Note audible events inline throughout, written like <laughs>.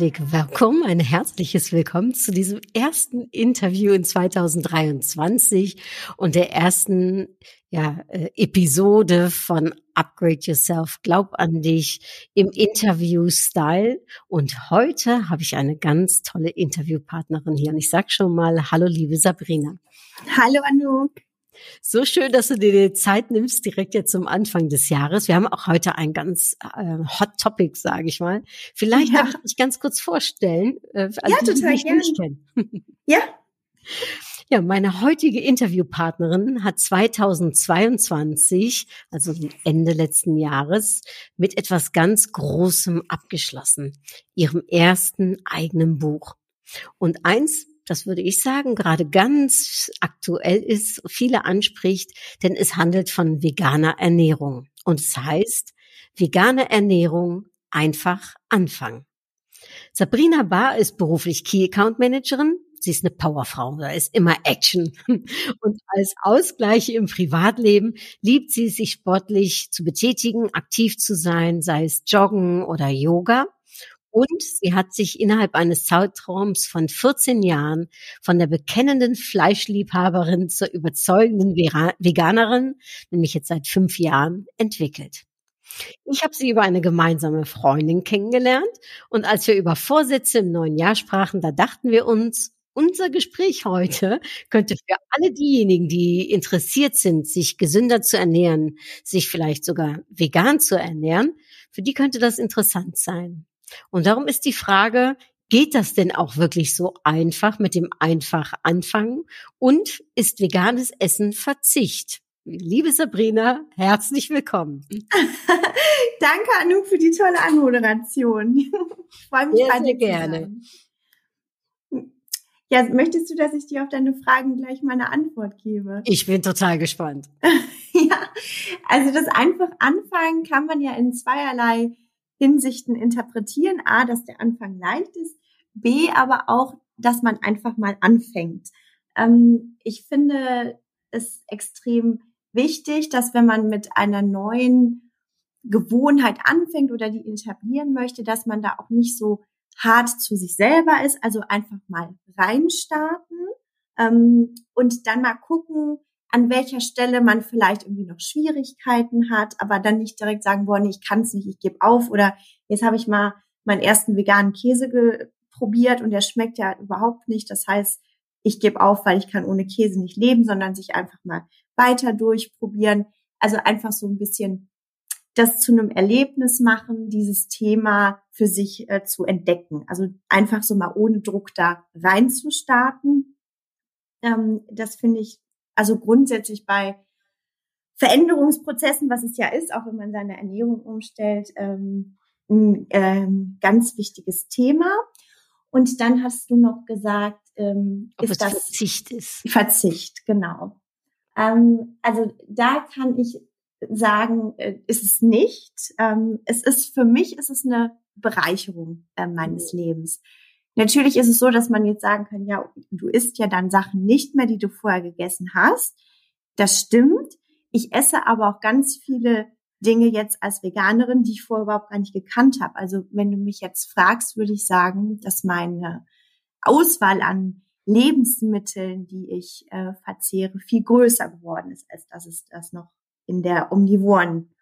Herzlich Willkommen, ein herzliches Willkommen zu diesem ersten Interview in 2023 und der ersten ja, äh, Episode von Upgrade Yourself, Glaub an dich im Interview-Style. Und heute habe ich eine ganz tolle Interviewpartnerin hier. Und ich sag schon mal, hallo liebe Sabrina. Hallo Anouk. So schön, dass du dir die Zeit nimmst, direkt jetzt zum Anfang des Jahres. Wir haben auch heute ein ganz äh, Hot Topic, sage ich mal. Vielleicht Ja. darf ich dich ganz kurz vorstellen. Äh, Ja, die total gerne. Ja, <laughs> Ja, meine heutige Interviewpartnerin hat 2022, also Ende letzten Jahres, mit etwas ganz Großem abgeschlossen. Ihrem ersten eigenen Buch. Und eins, das würde ich sagen, gerade ganz aktuell ist, viele anspricht, denn es handelt von veganer Ernährung. Und es heißt, vegane Ernährung einfach anfangen. Sabrina Barr ist beruflich Key Account Managerin. Sie ist eine Powerfrau, da ist immer Action. <laughs> Und als Ausgleich im Privatleben liebt sie sich sportlich zu betätigen, aktiv zu sein, sei es Joggen oder Yoga. Und sie hat sich innerhalb eines Zeitraums von 14 Jahren von der bekennenden Fleischliebhaberin zur überzeugenden Veganerin, nämlich jetzt seit fünf Jahren, entwickelt. Ich habe sie über eine gemeinsame Freundin kennengelernt und als wir über Vorsätze im neuen Jahr sprachen, da dachten wir uns, unser Gespräch heute könnte für alle diejenigen, die interessiert sind, sich gesünder zu ernähren, sich vielleicht sogar vegan zu ernähren, für die könnte das interessant sein. Und darum ist die Frage, geht das denn auch wirklich so einfach mit dem einfach anfangen? Und ist veganes Essen Verzicht? Liebe Sabrina, herzlich willkommen. <laughs> danke Anouk für die tolle Anmoderation. Ich <laughs> freue mich Sehr, bei sehr gerne. Ja, möchtest du, dass ich dir auf deine Fragen gleich mal eine Antwort gebe? Ich bin total gespannt. <laughs> Ja, also das einfach anfangen kann man ja in zweierlei Hinsichten interpretieren. A, dass der Anfang leicht ist. B, aber auch, dass man einfach mal anfängt. Ähm, ich finde es extrem wichtig, dass wenn man mit einer neuen Gewohnheit anfängt oder die etablieren möchte, dass man da auch nicht so hart zu sich selber ist, also einfach mal reinstarten ähm, und dann mal gucken, an welcher Stelle man vielleicht irgendwie noch Schwierigkeiten hat, aber dann nicht direkt sagen, boah, nee, ich kann es nicht, ich gebe auf oder jetzt habe ich mal meinen ersten veganen Käse probiert und der schmeckt ja überhaupt nicht. Das heißt, ich gebe auf, weil ich kann ohne Käse nicht leben, sondern sich einfach mal weiter durchprobieren. Also einfach so ein bisschen das zu einem Erlebnis machen, dieses Thema für sich äh, zu entdecken. Also einfach so mal ohne Druck da reinzustarten. Ähm, das finde ich also grundsätzlich bei Veränderungsprozessen, was es ja ist, auch wenn man seine Ernährung umstellt, ähm, ein ähm, ganz wichtiges Thema. Und dann hast du noch gesagt, ähm, Ob ist das Verzicht ist. Verzicht, genau. Ähm, also da kann ich sagen, äh, ist es nicht. Ähm, es ist für mich ist es eine Bereicherung äh, meines Lebens. Natürlich ist es so, dass man jetzt sagen kann, ja, du isst ja dann Sachen nicht mehr, die du vorher gegessen hast. Das stimmt. Ich esse aber auch ganz viele Dinge jetzt als Veganerin, die ich vorher überhaupt gar nicht gekannt habe. Also wenn du mich jetzt fragst, würde ich sagen, dass meine Auswahl an Lebensmitteln, die ich äh, verzehre, viel größer geworden ist, als dass es das noch in der omnivoren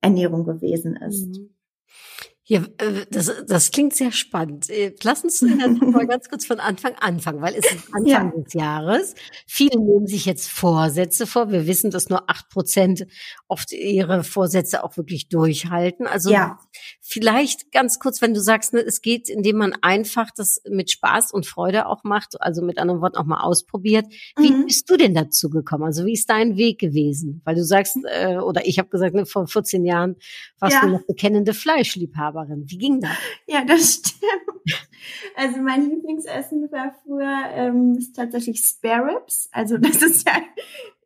Ernährung gewesen ist. Mhm. Ja, äh, das, das klingt sehr spannend. Äh, Lass uns dann mal <laughs> ganz kurz von Anfang anfangen, weil es ist Anfang Ja. des Jahres. Viele nehmen sich jetzt Vorsätze vor. Wir wissen, dass nur acht Prozent oft ihre Vorsätze auch wirklich durchhalten. Also Ja. Vielleicht ganz kurz, wenn du sagst, ne, es geht, indem man einfach das mit Spaß und Freude auch macht, also mit anderen Worten auch mal ausprobiert. Wie Mhm. bist du denn dazu gekommen? Also wie ist dein Weg gewesen? Weil du sagst, äh, oder ich habe gesagt, ne, vor 14 Jahren warst Ja. du noch bekennende Fleischliebhaberin. Wie ging das? Ja, das <laughs> stimmt. Also mein Lieblingsessen war früher ähm, ist tatsächlich Spare Ribs. Also das ist ja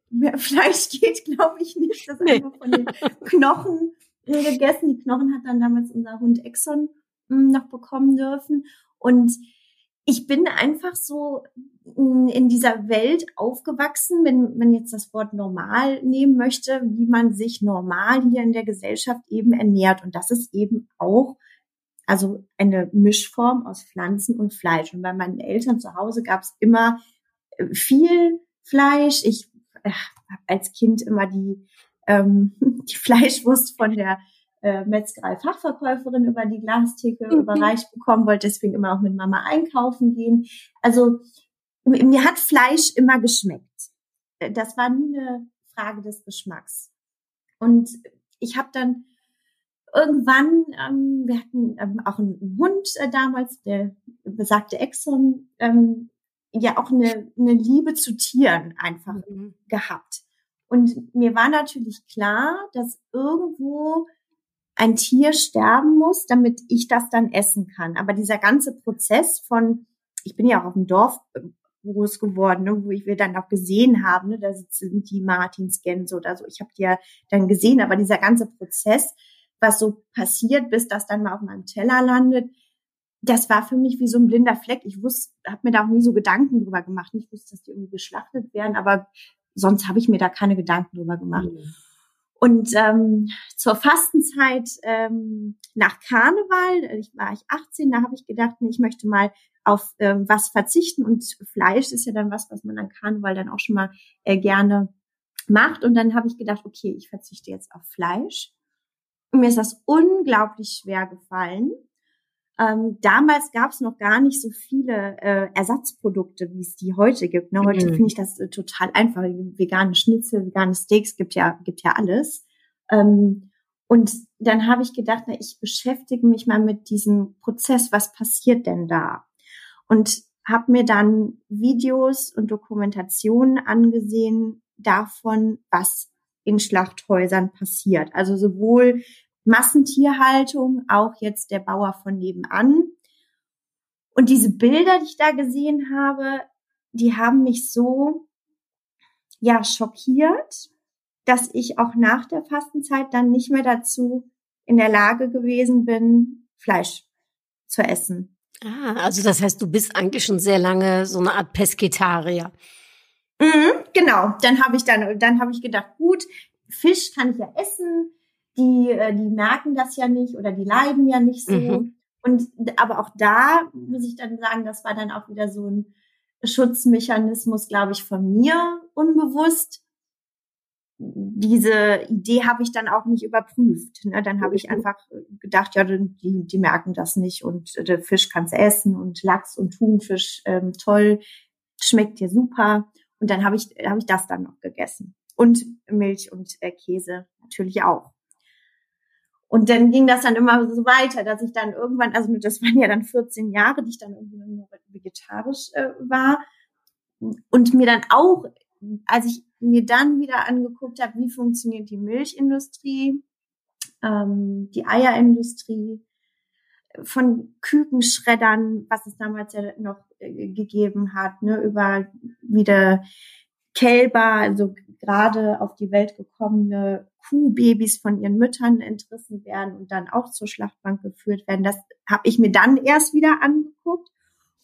mehr Fleisch geht, glaube ich nicht. Das Nee. einfach von den Knochen gegessen. Die Knochen hat dann damals unser Hund Exxon mh, noch bekommen dürfen. Und ich bin einfach so mh, in dieser Welt aufgewachsen, wenn man jetzt das Wort normal nehmen möchte, wie man sich normal hier in der Gesellschaft eben ernährt. Und das ist eben auch also eine Mischform aus Pflanzen und Fleisch. Und bei meinen Eltern zu Hause gab es immer äh, viel Fleisch. Ich äh, habe als Kind immer die, ähm, <laughs> die Fleischwurst von der äh, Metzgerei-Fachverkäuferin über die Glastheke Mhm. überreicht bekommen, wollte deswegen immer auch mit Mama einkaufen gehen. Also mir hat Fleisch immer geschmeckt. Äh, Das war nie eine Frage des Geschmacks. Und ich habe dann irgendwann, ähm, wir hatten ähm, auch einen, einen Hund äh, damals, der besagte Exxon, ähm, ja auch eine, eine Liebe zu Tieren einfach Mhm. gehabt. Und mir war natürlich klar, dass irgendwo ein Tier sterben muss, damit ich das dann essen kann. Aber dieser ganze Prozess von, ich bin ja auch auf dem Dorf äh, groß geworden, ne, wo ich wir dann auch gesehen haben, ne, da sitzen die Martinsgänse oder so. Ich habe die ja dann gesehen, aber dieser ganze Prozess, was so passiert, bis das dann mal auf meinem Teller landet, das war für mich wie so ein blinder Fleck. Ich wusste, habe mir da auch nie so Gedanken drüber gemacht. Ich wusste, dass die irgendwie geschlachtet werden, aber sonst habe ich mir da keine Gedanken drüber gemacht. Mhm. Und ähm, zur Fastenzeit ähm, nach Karneval, äh, ich war ich 18, da habe ich gedacht, ich möchte mal auf ähm, was verzichten und Fleisch ist ja dann was, was man an Karneval dann auch schon mal äh, gerne macht. Und dann habe ich gedacht, okay, ich verzichte jetzt auf Fleisch. Und mir ist das unglaublich schwer gefallen. Ähm, damals gab es noch gar nicht so viele äh, Ersatzprodukte, wie es die heute gibt. Ne? Heute Mhm. finde ich das äh, total einfach. Vegane Schnitzel, vegane Steaks gibt ja gibt ja alles. Ähm, und dann habe ich gedacht, na, ich beschäftige mich mal mit diesem Prozess. Was passiert denn da? Und habe mir dann Videos und Dokumentationen angesehen davon, was in Schlachthäusern passiert. Also sowohl Massentierhaltung, auch jetzt der Bauer von nebenan. Und diese Bilder, die ich da gesehen habe, die haben mich so, ja, schockiert, dass ich auch nach der Fastenzeit dann nicht mehr dazu in der Lage gewesen bin, Fleisch zu essen. Ah, also das heißt, du bist eigentlich schon sehr lange so eine Art Pesketarier. Mhm, genau. Dann habe ich dann, dann habe ich gedacht, gut, Fisch kann ich ja essen. Die, äh, die merken das ja nicht oder die leiden ja nicht so. Mhm. Und aber auch da muss ich dann sagen, das war dann auch wieder so ein Schutzmechanismus, glaube ich, von mir unbewusst. Diese Idee habe ich dann auch nicht überprüft. Ne? Dann habe ich Mhm. einfach gedacht, ja, die, die merken das nicht und äh, der Fisch kannst essen und Lachs und Thunfisch ähm, toll, schmeckt dir super. Und dann habe ich habe ich das dann noch gegessen und Milch und äh, Käse natürlich auch. Und dann ging das dann immer so weiter, dass ich dann irgendwann, also das waren ja dann 14 Jahre, die ich dann irgendwie nur vegetarisch äh, war. Und mir dann auch, als ich mir dann wieder angeguckt habe, wie funktioniert die Milchindustrie, ähm, die Eierindustrie, von Kükenschreddern, was es damals ja noch äh, gegeben hat, ne, über wieder Kälber, also gerade auf die Welt gekommene Kuhbabys von ihren Müttern entrissen werden und dann auch zur Schlachtbank geführt werden. Das habe ich mir dann erst wieder angeguckt.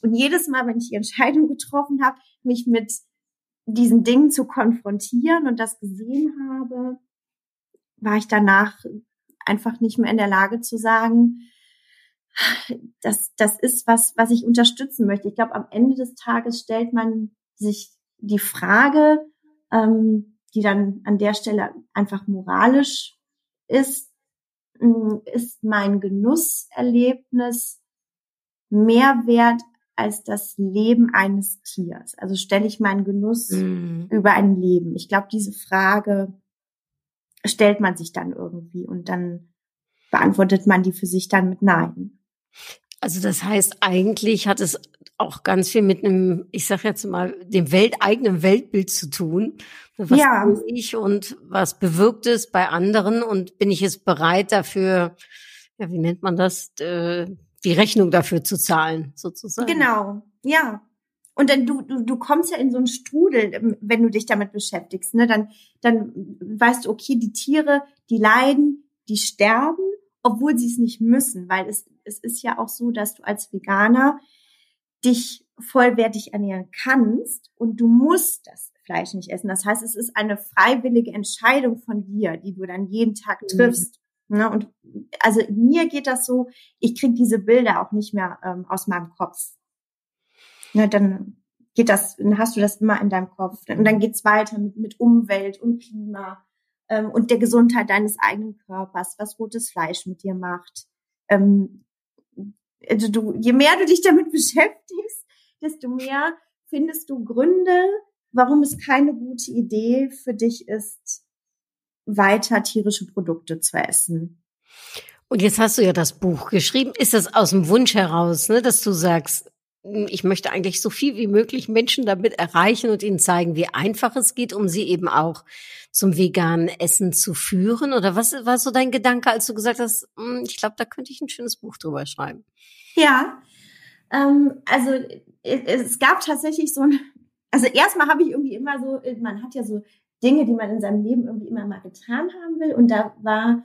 Und jedes Mal, wenn ich die Entscheidung getroffen habe, mich mit diesen Dingen zu konfrontieren und das gesehen habe, war ich danach einfach nicht mehr in der Lage zu sagen, das, das ist was, was ich unterstützen möchte. Ich glaube, am Ende des Tages stellt man sich die Frage, ähm, die dann an der Stelle einfach moralisch ist, mh, ist mein Genusserlebnis mehr wert als das Leben eines Tiers? Also stelle ich meinen Genuss Mhm. über ein Leben? Ich glaube, diese Frage stellt man sich dann irgendwie und dann beantwortet man die für sich dann mit Nein. Also das heißt, eigentlich hat es auch ganz viel mit einem, ich sag jetzt mal, dem Welt, eigenen Weltbild zu tun. Was Ja. bin ich und was bewirkt es bei anderen und bin ich es bereit dafür, ja, wie nennt man das, äh, die Rechnung dafür zu zahlen, sozusagen. Genau, ja. Und dann du, du, du kommst ja in so einen Strudel, ähm, wenn du dich damit beschäftigst, ne? Dann, dann weißt du, okay, die Tiere, die leiden, die sterben, obwohl sie es nicht müssen, weil es, es ist ja auch so, dass du als Veganer dich vollwertig ernähren kannst und du musst das Fleisch nicht essen. Das heißt, es ist eine freiwillige Entscheidung von dir, die du dann jeden Tag Mhm. triffst. Ne? Und also mir geht das so, ich krieg diese Bilder auch nicht mehr ähm, aus meinem Kopf. Ne, dann geht das, dann hast du das immer in deinem Kopf. Und dann geht's weiter mit, mit Umwelt und Klima ähm, und der Gesundheit deines eigenen Körpers, was rotes Fleisch mit dir macht. Ähm, also du, je mehr du dich damit <laughs> beschäftigst, desto mehr findest du Gründe, warum es keine gute Idee für dich ist, weiter tierische Produkte zu essen. Und jetzt hast du ja das Buch geschrieben. Ist das aus dem Wunsch heraus, ne, dass du sagst, ich möchte eigentlich so viel wie möglich Menschen damit erreichen und ihnen zeigen, wie einfach es geht, um sie eben auch zum veganen Essen zu führen? Oder was war so dein Gedanke, als du gesagt hast, hm, ich glaube, da könnte ich ein schönes Buch drüber schreiben? Ja, ähm, also es, es gab tatsächlich so ein, also erstmal habe ich irgendwie immer so, man hat ja so Dinge, die man in seinem Leben irgendwie immer mal getan haben will und da war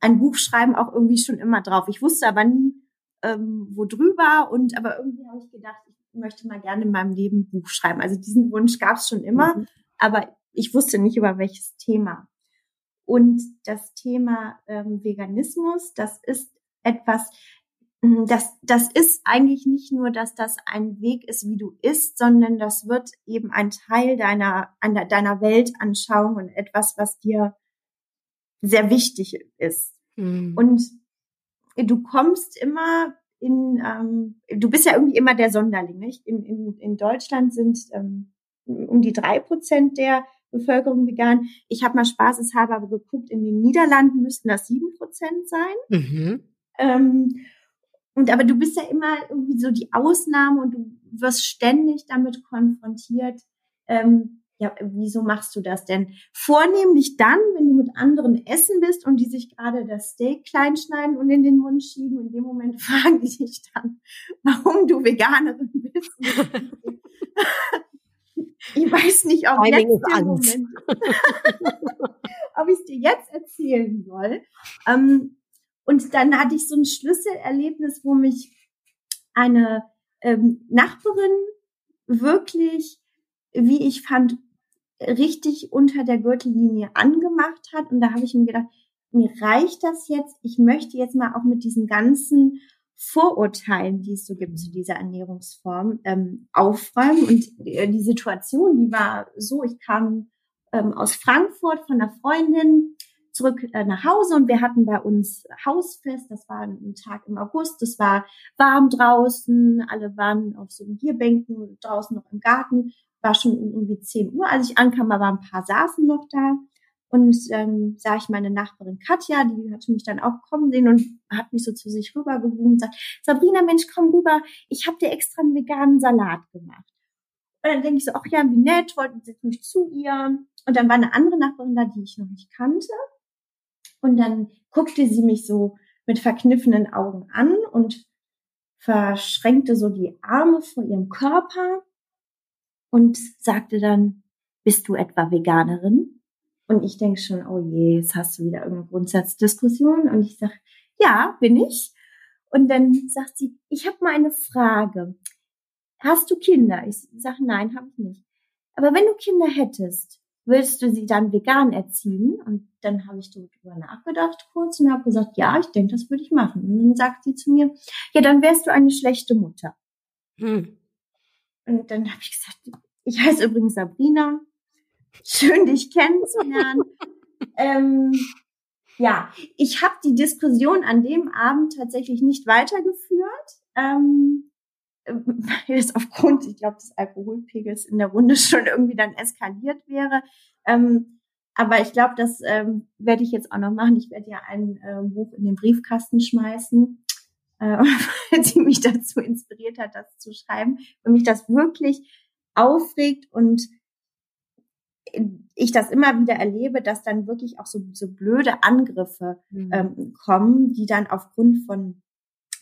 ein Buchschreiben auch irgendwie schon immer drauf. Ich wusste aber nie, ähm, wo drüber und aber irgendwie habe ich gedacht, ich möchte mal gerne in meinem Leben ein Buch schreiben. Also diesen Wunsch gab es schon immer, Mhm. aber ich wusste nicht über welches Thema. Und das Thema ähm, Veganismus, das ist etwas, mm, das, das ist eigentlich nicht nur, dass das ein Weg ist, wie du isst, sondern das wird eben ein Teil deiner, einer- deiner Weltanschauung und etwas, was dir sehr wichtig ist. Hm. Und du kommst immer in, ähm, du bist ja irgendwie immer der Sonderling. Nicht? In, in, in Deutschland sind ähm, um die drei Prozent der Bevölkerung vegan. Ich habe mal spaßeshalber aber geguckt, in den Niederlanden müssten das sieben Prozent sein. Mhm. Ähm, und aber du bist ja immer irgendwie so die Ausnahme und du wirst ständig damit konfrontiert. Ähm, ja, wieso machst du das denn? Vornehmlich dann, wenn du mit anderen essen bist und die sich gerade das Steak klein schneiden und in den Mund schieben. In dem Moment <laughs> fragen die dich dann, warum du Veganerin bist. <laughs> ich weiß nicht, ob jetzt. Moment <laughs> ob ich es dir jetzt erzählen soll. Ähm, und dann hatte ich so ein Schlüsselerlebnis, wo mich eine ähm, Nachbarin wirklich, wie ich fand, richtig unter der Gürtellinie angemacht hat. Und da habe ich mir gedacht, mir reicht das jetzt. Ich möchte jetzt mal auch mit diesen ganzen Vorurteilen, die es so gibt zu dieser Ernährungsform, ähm, aufräumen. Und äh, die Situation, die war so, ich kam ähm, aus Frankfurt von einer Freundin zurück äh, nach Hause und wir hatten bei uns Hausfest. Das war ein Tag im August. Es war warm draußen. Alle waren auf so Bierbänken draußen noch im Garten. War schon irgendwie 10 Uhr, als ich ankam, aber ein paar saßen noch da. Und ähm, sah ich meine Nachbarin Katja, die hatte mich dann auch kommen sehen und hat mich so zu sich rübergewogen und sagt, Sabrina, Mensch, komm rüber, ich habe dir extra einen veganen Salat gemacht. Und dann denke ich so, ach ja, wie nett, wollte setz mich zu ihr. Und dann war eine andere Nachbarin da, die ich noch nicht kannte. Und dann guckte sie mich so mit verkniffenen Augen an und verschränkte so die Arme vor ihrem Körper und sagte dann, bist du etwa Veganerin? Und ich denke schon, oh je, jetzt hast du wieder irgendeine Grundsatzdiskussion. Und ich sage, ja, bin ich. Und dann sagt sie, ich habe mal eine Frage. Hast du Kinder? Ich sage, nein, habe ich nicht. Aber wenn du Kinder hättest, willst du sie dann vegan erziehen? Und dann habe ich darüber nachgedacht kurz und habe gesagt, ja, ich denke, das würde ich machen. Und dann sagt sie zu mir, ja, dann wärst du eine schlechte Mutter. Hm. Und dann habe ich gesagt, ich heiße übrigens Sabrina. Schön, dich kennenzulernen. <laughs> ähm, ja, ich habe die Diskussion an dem Abend tatsächlich nicht weitergeführt. Ähm, weil es aufgrund, ich glaube, des Alkoholpegels in der Runde schon irgendwie dann eskaliert wäre. Ähm, aber ich glaube, das ähm, werde ich jetzt auch noch machen. Ich werde ja ein äh, Buch in den Briefkasten schmeißen, äh, <laughs> weil sie mich dazu inspiriert hat, das zu schreiben, weil mich das wirklich aufregt und ich das immer wieder erlebe, dass dann wirklich auch so, so blöde Angriffe mhm. ähm, kommen, die dann aufgrund von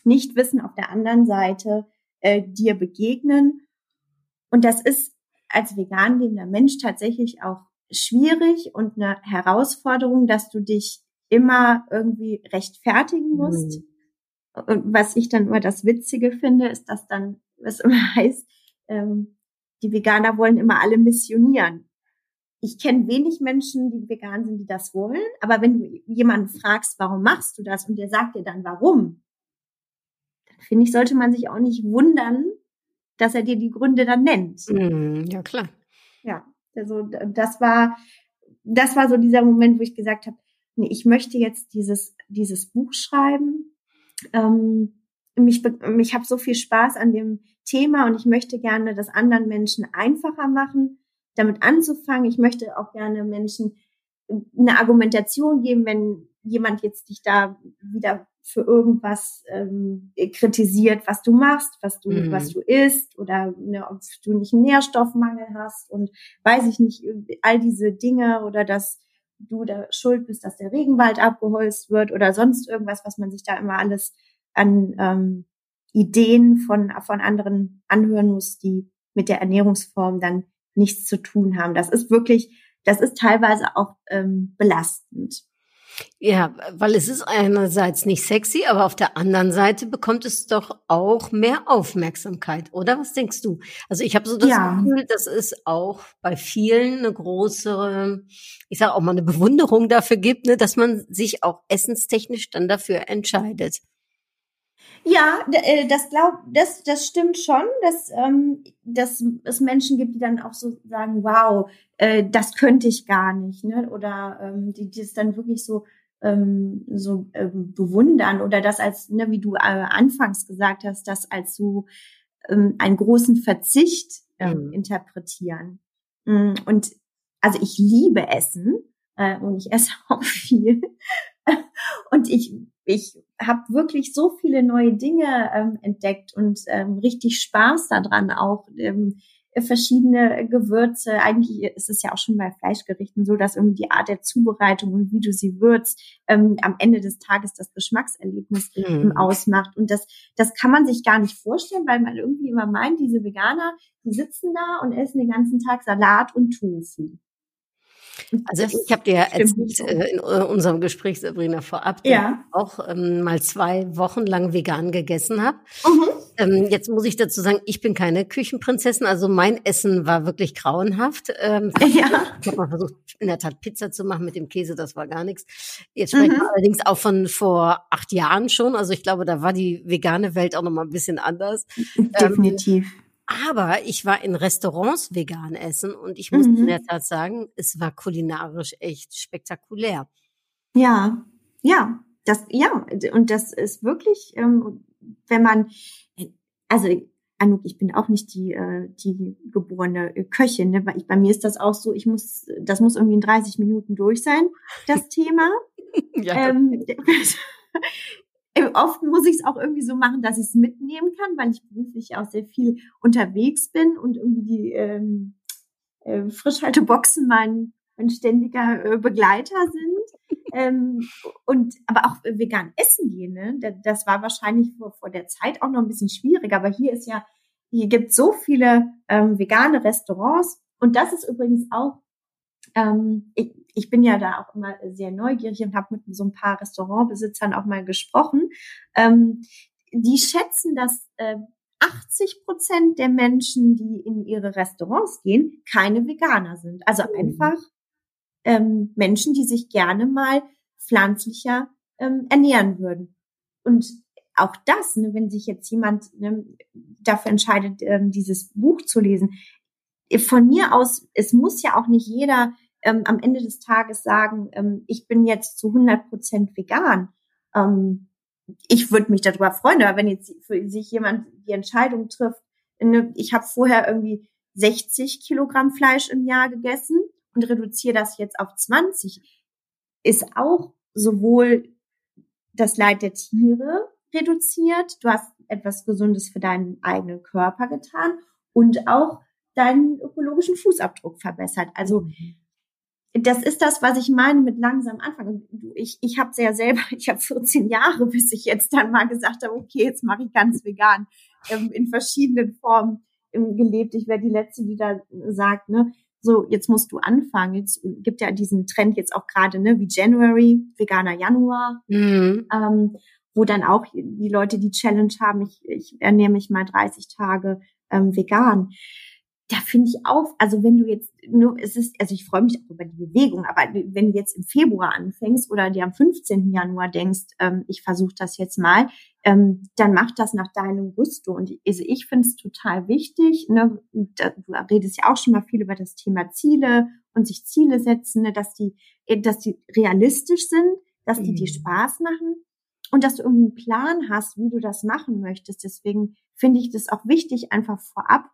Nichtwissen auf der anderen Seite äh, dir begegnen. Und das ist als vegan lebender Mensch tatsächlich auch schwierig und eine Herausforderung, dass du dich immer irgendwie rechtfertigen musst. Mhm. Und was ich dann immer das Witzige finde, ist, dass dann, was <laughs> immer heißt, ähm, die Veganer wollen immer alle missionieren. Ich kenne wenig Menschen, die vegan sind, die das wollen. Aber wenn du jemanden fragst, warum machst du das, und der sagt dir dann warum, dann finde ich, sollte man sich auch nicht wundern, dass er dir die Gründe dann nennt. Mhm, ja, klar. Ja. Also das war, das war so dieser Moment, wo ich gesagt habe, nee, ich möchte jetzt dieses, dieses Buch schreiben. Ähm, mich, ich habe so viel Spaß an dem Thema und ich möchte gerne das anderen Menschen einfacher machen, damit anzufangen. Ich möchte auch gerne Menschen eine Argumentation geben, wenn jemand jetzt dich da wieder für irgendwas ähm, kritisiert, was du machst, was du, mhm. was du isst oder ne, ob du nicht einen Nährstoffmangel hast und weiß ich nicht, all diese Dinge oder dass du da schuld bist, dass der Regenwald abgeholzt wird oder sonst irgendwas, was man sich da immer alles an ähm, Ideen von, von anderen anhören muss, die mit der Ernährungsform dann nichts zu tun haben. Das ist wirklich, das ist teilweise auch ähm, belastend. Ja, weil es ist einerseits nicht sexy, aber auf der anderen Seite bekommt es doch auch mehr Aufmerksamkeit, oder? Was denkst du? Also ich habe so das ja. Gefühl, dass es auch bei vielen eine große, ich sage auch mal eine Bewunderung dafür gibt, ne, dass man sich auch essenstechnisch dann dafür entscheidet. Ja, äh, das glaub, das, das stimmt schon, dass, ähm, dass es Menschen gibt, die dann auch so sagen, wow, äh, das könnte ich gar nicht, ne? Oder ähm, die, die es dann wirklich so ähm, so ähm, bewundern oder das als, ne, wie du äh, anfangs gesagt hast, das als so ähm, einen großen Verzicht ähm, mhm. interpretieren. Mm, und also ich liebe Essen äh, und ich esse <laughs> auch viel. und ich ich habe wirklich so viele neue Dinge ähm, entdeckt und ähm, richtig Spaß daran auch. Ähm, verschiedene Gewürze. Eigentlich ist es ja auch schon bei Fleischgerichten so, dass irgendwie die Art der Zubereitung und wie du sie würzt, ähm, am Ende des Tages das Geschmackserlebnis mhm. ausmacht. Und das, das kann man sich gar nicht vorstellen, weil man irgendwie immer meint, diese Veganer, die sitzen da und essen den ganzen Tag Salat und Tofu. Also ich habe dir ja erzählt äh, in unserem Gespräch, Sabrina, vorab, ja. auch ähm, mal zwei Wochen lang vegan gegessen habe. Mhm. Ähm, jetzt muss ich dazu sagen, ich bin keine Küchenprinzessin, also mein Essen war wirklich grauenhaft. Ähm, <laughs> ja. Ich habe mal versucht, in der Tat Pizza zu machen mit dem Käse, das war gar nichts. Jetzt sprechen mhm. wir allerdings auch von vor acht Jahren schon. Also ich glaube, da war die vegane Welt auch noch mal ein bisschen anders. Definitiv. Ähm, aber ich war in Restaurants vegan essen und ich muss mhm. in der Tat sagen, es war kulinarisch echt spektakulär. Ja, ja, das, ja, und das ist wirklich, ähm, wenn man, also Anouk, ich bin auch nicht die, äh, die geborene Köchin. Ne? Bei, bei mir ist das auch so, ich muss, das muss irgendwie in 30 Minuten durch sein, das <laughs> Thema. ja, ähm, Äh, <laughs> oft muss ich es auch irgendwie so machen, dass ich es mitnehmen kann, weil ich beruflich auch sehr viel unterwegs bin und irgendwie die ähm, äh, Frischhalteboxen mein, mein ständiger äh, Begleiter sind. ähm, und aber auch vegan essen gehen, ne? Das war wahrscheinlich vor, vor der Zeit auch noch ein bisschen schwierig. Aber hier ist ja, hier gibt so viele ähm, vegane Restaurants. Und das ist übrigens auch ähm, ich, ich bin ja da auch immer sehr neugierig und habe mit so ein paar Restaurantbesitzern auch mal gesprochen. Ähm, die schätzen, dass äh, 80 Prozent der Menschen, die in ihre Restaurants gehen, keine Veganer sind. Also mhm. einfach ähm, Menschen, die sich gerne mal pflanzlicher ähm, ernähren würden. Und auch das, ne, wenn sich jetzt jemand ne, dafür entscheidet, ähm, dieses Buch zu lesen, von mir aus, es muss ja auch nicht jeder ähm, am Ende des Tages sagen, ähm, ich bin jetzt zu 100 Prozent vegan. Ähm, ich würde mich darüber freuen, aber wenn jetzt für sich jemand die Entscheidung trifft, ne, ich habe vorher irgendwie 60 Kilogramm Fleisch im Jahr gegessen und reduziere das jetzt auf 20, ist auch sowohl das Leid der Tiere reduziert, du hast etwas Gesundes für deinen eigenen Körper getan und auch deinen ökologischen Fußabdruck verbessert. Also das ist das, was ich meine mit langsam anfangen. Ich, ich habe sehr selber, <laughs> ich habe 14 Jahre, bis ich jetzt dann mal gesagt habe, okay, jetzt mache ich ganz vegan ähm, in verschiedenen Formen ähm, gelebt. Ich wäre die Letzte, die da sagt, ne, so, jetzt musst du anfangen. Jetzt gibt ja diesen Trend jetzt auch gerade, ne, wie January, veganer Januar, mhm. ähm, wo dann auch die Leute die Challenge haben, ich, ich ernähre mich mal 30 Tage ähm, vegan da finde ich auch, also wenn du jetzt nur, es ist, also ich freue mich auch über die Bewegung, aber wenn du jetzt im Februar anfängst oder dir am 15. Januar denkst, ähm, ich versuche das jetzt mal, ähm, dann mach das nach deinem Gusto. Und also ich finde es total wichtig, ne, du redest ja auch schon mal viel über das Thema Ziele und sich Ziele setzen, ne, dass die, äh, dass die realistisch sind, dass die mhm. dir Spaß machen und dass du irgendwie einen Plan hast, wie du das machen möchtest. Deswegen finde ich das auch wichtig, einfach vorab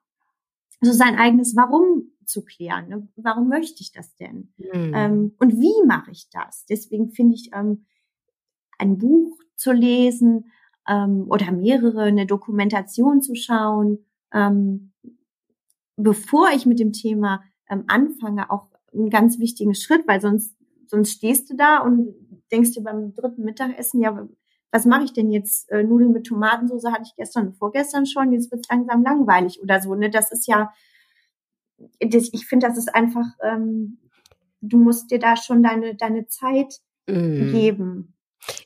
so sein eigenes Warum zu klären. Ne? Warum möchte ich das denn? Mhm. Ähm, und wie mache ich das? Deswegen finde ich ähm, ein Buch zu lesen ähm, oder mehrere, eine Dokumentation zu schauen, ähm, bevor ich mit dem Thema ähm, anfange, auch einen ganz wichtigen Schritt, weil sonst sonst stehst du da und denkst dir beim dritten Mittagessen, ja, was mache ich denn jetzt? Äh, Nudeln mit Tomatensauce hatte ich gestern und vorgestern schon, jetzt wird langsam langweilig oder so. Ne? Das ist ja, das, ich finde, das ist einfach, ähm, du musst dir da schon deine, deine Zeit mm. geben.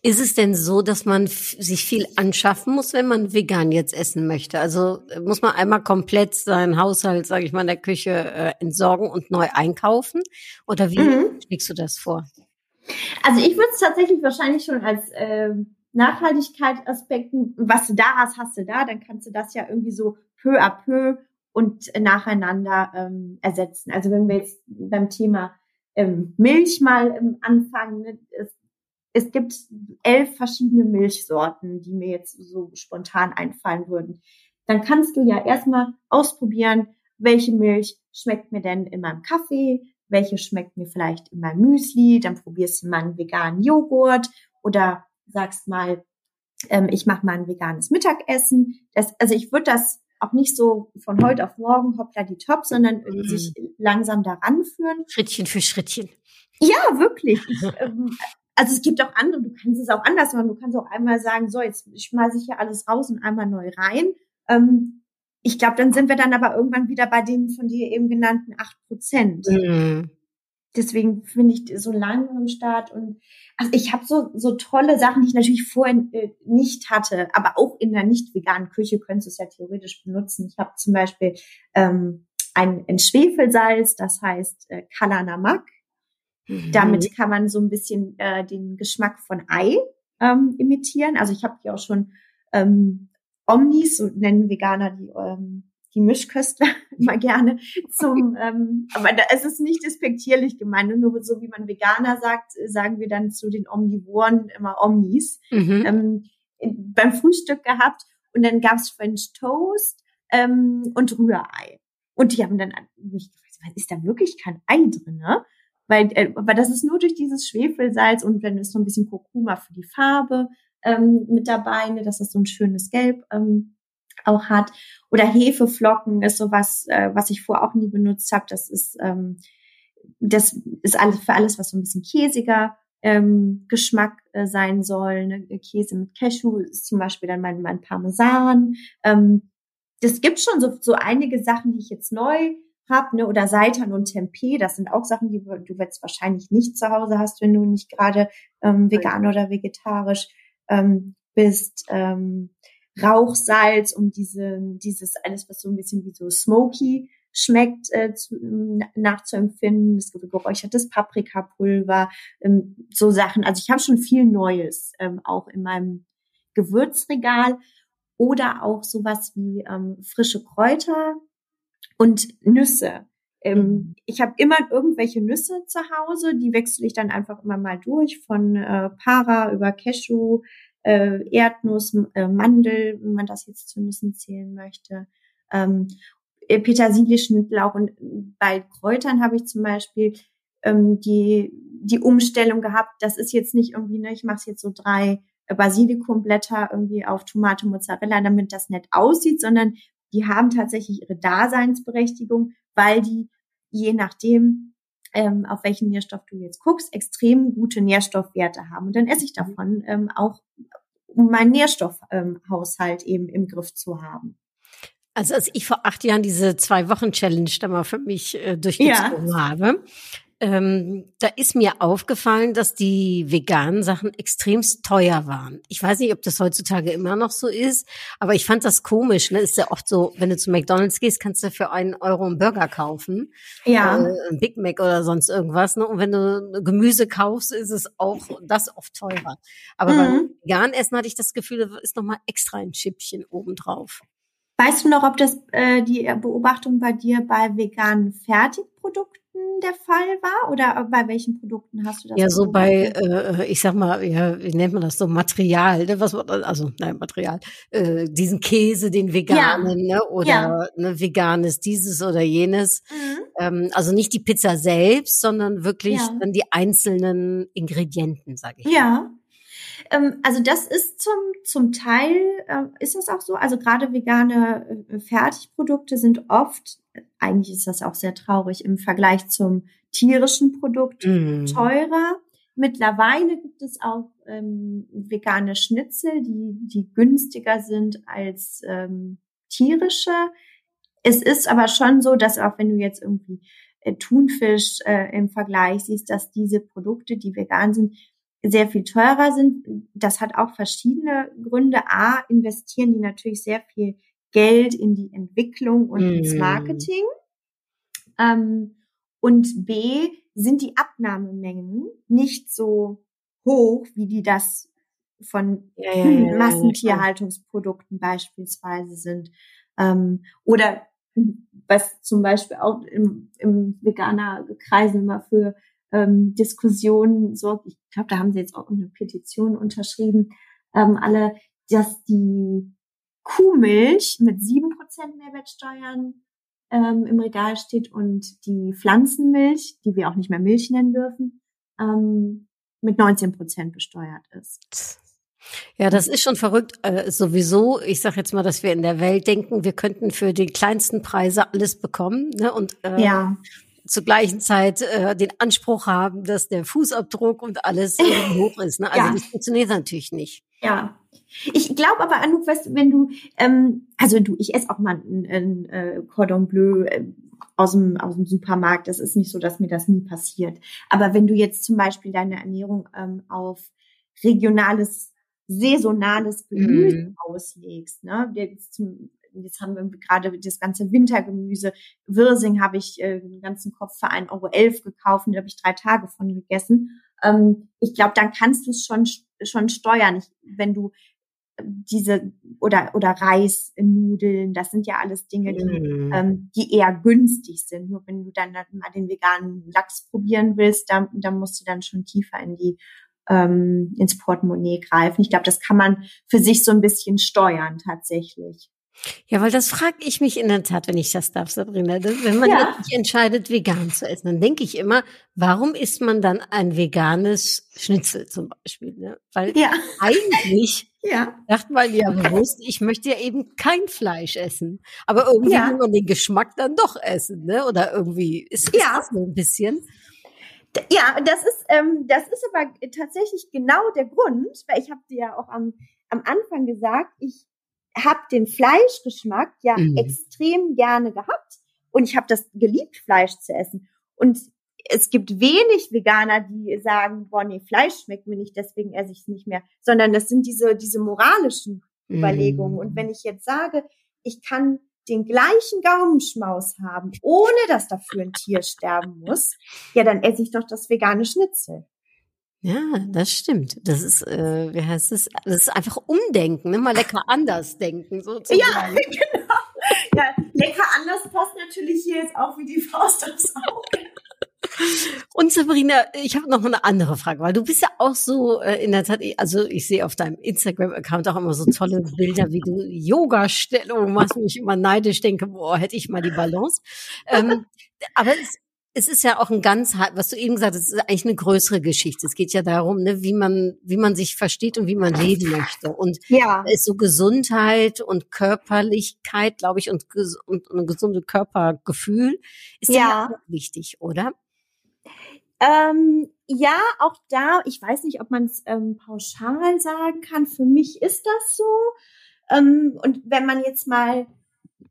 Ist es denn so, dass man sich viel anschaffen muss, wenn man vegan jetzt essen möchte? Also äh, muss man einmal komplett seinen Haushalt, sage ich mal, in der Küche äh, entsorgen und neu einkaufen? Oder wie mhm. schlägst du das vor? Also ich würde es tatsächlich wahrscheinlich schon als äh, Nachhaltigkeitsaspekten, was du da hast, hast du da, dann kannst du das ja irgendwie so peu à peu und nacheinander ähm, ersetzen. Also wenn wir jetzt beim Thema ähm, Milch mal ähm, anfangen, ne, es, es gibt elf verschiedene Milchsorten, die mir jetzt so spontan einfallen würden. Dann kannst du ja erstmal ausprobieren, welche Milch schmeckt mir denn in meinem Kaffee, welche schmeckt mir vielleicht in meinem Müsli, dann probierst du mal einen veganen Joghurt oder sagst mal, ähm, ich mache mal ein veganes Mittagessen. Das, also ich würde das auch nicht so von heute auf morgen hoppla die top, sondern mhm. sich langsam daran führen. Schrittchen für Schrittchen. Ja, wirklich. Ich, ähm, also es gibt auch andere, du kannst es auch anders machen. Du kannst auch einmal sagen, so, jetzt schmeiße ich hier alles raus und einmal neu rein. Ähm, ich glaube, dann sind wir dann aber irgendwann wieder bei den von dir eben genannten acht Prozent. Mhm. Deswegen finde ich so langsam im Start und also ich habe so so tolle Sachen, die ich natürlich vorher äh, nicht hatte, aber auch in der nicht veganen Küche könntest du es ja theoretisch benutzen. Ich habe zum Beispiel ähm, ein, ein Schwefelsalz, das heißt äh, Kalanamak. Mhm. Damit kann man so ein bisschen äh, den Geschmack von Ei ähm, imitieren. Also ich habe hier auch schon ähm, Omnis, so nennen Veganer die ähm, die Mischköstler <laughs> immer gerne zum, ähm, aber da, es ist nicht despektierlich gemeint, nur so wie man Veganer sagt, sagen wir dann zu den Omnivoren immer Omnis, mhm. ähm, beim Frühstück gehabt und dann gab's French Toast ähm, und Rührei. Und die haben dann, ich weiß, ist da wirklich kein Ei drin, ne? Weil, äh, aber das ist nur durch dieses Schwefelsalz und dann ist so ein bisschen Kurkuma für die Farbe ähm, mit dabei, ne, dass das so ein schönes Gelb ähm, auch hat. Oder Hefeflocken ist sowas, äh, was ich vorher auch nie benutzt habe. Das ist ähm, das ist alles für alles, was so ein bisschen käsiger ähm, Geschmack äh, sein soll. Ne? Käse mit Cashew ist zum Beispiel dann mein, mein Parmesan. Ähm, das gibt schon so, so einige Sachen, die ich jetzt neu habe, ne? oder Seitan und Tempeh. Das sind auch Sachen, die du jetzt wahrscheinlich nicht zu Hause hast, wenn du nicht gerade ähm, vegan oder vegetarisch ähm, bist. Ähm, Rauchsalz, um diese, dieses alles, was so ein bisschen wie so smoky schmeckt, äh, zu, nachzuempfinden. Es gibt geräuchertes Paprikapulver, ähm, so Sachen. Also ich habe schon viel Neues ähm, auch in meinem Gewürzregal oder auch sowas wie ähm, frische Kräuter und Nüsse. Ähm, mhm. ich habe immer irgendwelche Nüsse zu Hause, die wechsle ich dann einfach immer mal durch, von äh, Para über Cashew, äh, Erdnuss, äh, Mandel, wenn man das jetzt zu Nüssen zählen möchte. Ähm, äh, Petersilie, Schnittlauch und bei Kräutern habe ich zum Beispiel ähm, die, die Umstellung gehabt. Das ist jetzt nicht irgendwie, ne, ich mache jetzt so drei Basilikumblätter irgendwie auf Tomate, Mozzarella, damit das nett aussieht, sondern die haben tatsächlich ihre Daseinsberechtigung, weil die je nachdem, ähm, auf welchen Nährstoff du jetzt guckst, extrem gute Nährstoffwerte haben. Und dann esse ich davon ähm, auch, um meinen Nährstoffhaushalt ähm, eben im Griff zu haben. Also als ich vor acht Jahren diese zwei Wochen Challenge da mal für mich äh, durchgezogen ja. habe, ähm, da ist mir aufgefallen, dass die veganen Sachen extremst teuer waren. Ich weiß nicht, ob das heutzutage immer noch so ist, aber ich fand das komisch. Ne? Ist ja oft so, wenn du zu McDonalds gehst, kannst du für einen Euro einen Burger kaufen. Ja. Äh, ein Big Mac oder sonst irgendwas. Ne? Und wenn du Gemüse kaufst, ist es auch das oft teurer. Aber mhm. beim veganen Essen hatte ich das Gefühl, da ist nochmal extra ein Chippchen obendrauf. Weißt du noch, ob das äh, die Beobachtung bei dir bei veganen Fertigprodukten der Fall war oder bei welchen Produkten hast du das? Ja, so bei, äh, ich sag mal, ja, wie nennt man das so, Material, ne? was, also nein, Material, äh, diesen Käse, den veganen, ja. ne? oder ja. ne, veganes dieses oder jenes. Mhm. Ähm, also nicht die Pizza selbst, sondern wirklich ja. dann die einzelnen Ingredienten, sage ich. Ja. Mal. Ähm, also das ist zum, zum Teil, äh, ist das auch so. Also gerade vegane äh, Fertigprodukte sind oft, eigentlich ist das auch sehr traurig, im Vergleich zum tierischen Produkt mm. teurer. Mittlerweile gibt es auch ähm, vegane Schnitzel, die, die günstiger sind als ähm, tierische. Es ist aber schon so, dass auch wenn du jetzt irgendwie äh, Thunfisch äh, im Vergleich siehst, dass diese Produkte, die vegan sind, sehr viel teurer sind. Das hat auch verschiedene Gründe. A, investieren die natürlich sehr viel Geld in die Entwicklung und mm. ins Marketing. Ähm, und B, sind die Abnahmemengen nicht so hoch, wie die das von ja, ja, ja, Massentierhaltungsprodukten beispielsweise sind. Ähm, oder was zum Beispiel auch im, im veganer Kreisen immer für ähm, Diskussion sorgt. Ich glaube, da haben sie jetzt auch eine Petition unterschrieben, ähm, alle, dass die Kuhmilch mit sieben Prozent Mehrwertsteuern ähm, im Regal steht und die Pflanzenmilch, die wir auch nicht mehr Milch nennen dürfen, ähm, mit 19 Prozent besteuert ist. Ja, das ist schon verrückt. Äh, sowieso, ich sage jetzt mal, dass wir in der Welt denken, wir könnten für die kleinsten Preise alles bekommen. Ne? Und äh, ja zur gleichen Zeit äh, den Anspruch haben, dass der Fußabdruck und alles <laughs> hoch ist. Ne? Also ja. das funktioniert natürlich nicht. Ja. Ich glaube aber, Anouk, weißt, wenn du, ähm, also du, ich esse auch mal ein, ein, äh, Cordon Bleu äh, aus dem, aus dem Supermarkt. Das ist nicht so, dass mir das nie passiert. Aber wenn du jetzt zum Beispiel deine Ernährung ähm, auf regionales, saisonales Gemüse mm. auslegst, ne? Jetzt zum, jetzt haben wir gerade das ganze Wintergemüse. Wirsing habe ich äh, den ganzen Kopf für 1,11 Euro gekauft und da habe ich drei Tage von gegessen. Ähm, ich glaube, dann kannst du es schon, schon steuern, ich, wenn du äh, diese oder oder Reisnudeln, das sind ja alles Dinge, die, mm. ähm, die eher günstig sind. Nur wenn du dann mal den veganen Lachs probieren willst, dann, dann musst du dann schon tiefer in die ähm, ins Portemonnaie greifen. Ich glaube, das kann man für sich so ein bisschen steuern tatsächlich. Ja, weil das frage ich mich in der Tat, wenn ich das darf, Sabrina. Wenn man ja. sich entscheidet, vegan zu essen, dann denke ich immer, warum isst man dann ein veganes Schnitzel zum Beispiel? Ne? Weil ja. eigentlich <laughs> ja. dachte man ja bewusst, ich möchte ja eben kein Fleisch essen. Aber irgendwie ja. will man den Geschmack dann doch essen, ne? Oder irgendwie ist, ist ja. das so ein bisschen. Ja, das ist, ähm, das ist aber tatsächlich genau der Grund, weil ich habe dir ja auch am, am Anfang gesagt, ich habe den Fleischgeschmack ja mhm. extrem gerne gehabt und ich habe das geliebt, Fleisch zu essen. Und es gibt wenig Veganer, die sagen, boah, nee, Fleisch schmeckt mir nicht, deswegen esse ich es nicht mehr, sondern das sind diese, diese moralischen mhm. Überlegungen. Und wenn ich jetzt sage, ich kann den gleichen Gaumenschmaus haben, ohne dass dafür ein Tier sterben muss, ja, dann esse ich doch das vegane Schnitzel. Ja, das stimmt. Das ist, äh, wie heißt es? Das ist einfach Umdenken, ne? mal lecker anders denken, sozusagen. Ja, <laughs> genau. Ja, lecker anders passt natürlich hier jetzt auch wie die Faust aufs Auge. Und Sabrina, ich habe noch mal eine andere Frage, weil du bist ja auch so äh, in der Tat, also ich sehe auf deinem Instagram-Account auch immer so tolle Bilder, wie du Yoga-Stellungen machst, wo ich immer neidisch denke, boah, hätte ich mal die Balance. Ähm, aber es, es ist ja auch ein ganz, was du eben gesagt hast, es ist eigentlich eine größere Geschichte. Es geht ja darum, ne, wie man, wie man sich versteht und wie man leben möchte. Und Ja. ist so Gesundheit und Körperlichkeit, glaube ich, und, und, und ein gesundes Körpergefühl ist ja. Ja. auch wichtig, oder? Ähm, ja, auch da, ich weiß nicht, ob man es ähm, pauschal sagen kann. Für mich ist das so. Ähm, und wenn man jetzt mal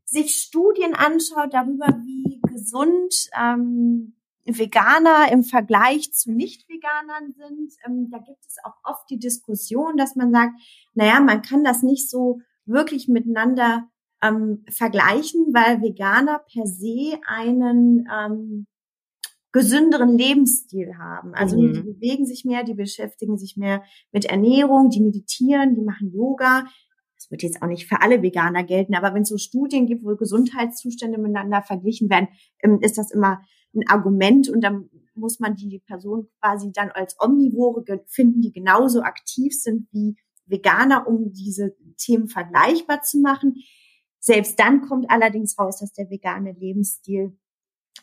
sich Studien anschaut darüber, wie gesund ähm, Veganer im Vergleich zu Nicht-Veganern sind, ähm, da gibt es auch oft die Diskussion, dass man sagt, naja, man kann das nicht so wirklich miteinander ähm, vergleichen, weil Veganer per se einen ähm, gesünderen Lebensstil haben. Also Mhm. die bewegen sich mehr, die beschäftigen sich mehr mit Ernährung, die meditieren, die machen Yoga. Wird jetzt auch nicht für alle Veganer gelten, aber wenn es so Studien gibt, wo Gesundheitszustände miteinander verglichen werden, ähm, ist das immer ein Argument und dann muss man die Person quasi dann als Omnivore finden, die genauso aktiv sind wie Veganer, um diese Themen vergleichbar zu machen. Selbst dann kommt allerdings raus, dass der vegane Lebensstil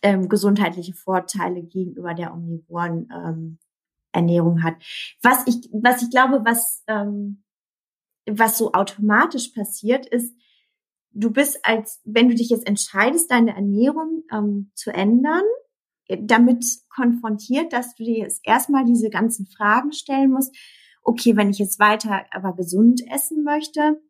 ähm, gesundheitliche Vorteile gegenüber der omnivoren ähm, Ernährung hat. Was ich, was ich glaube, was ähm, was so automatisch passiert, ist, du bist als, wenn du dich jetzt entscheidest, deine Ernährung ähm, zu ändern, äh, damit konfrontiert, dass du dir jetzt erstmal diese ganzen Fragen stellen musst. Okay, wenn ich jetzt weiter aber gesund essen möchte,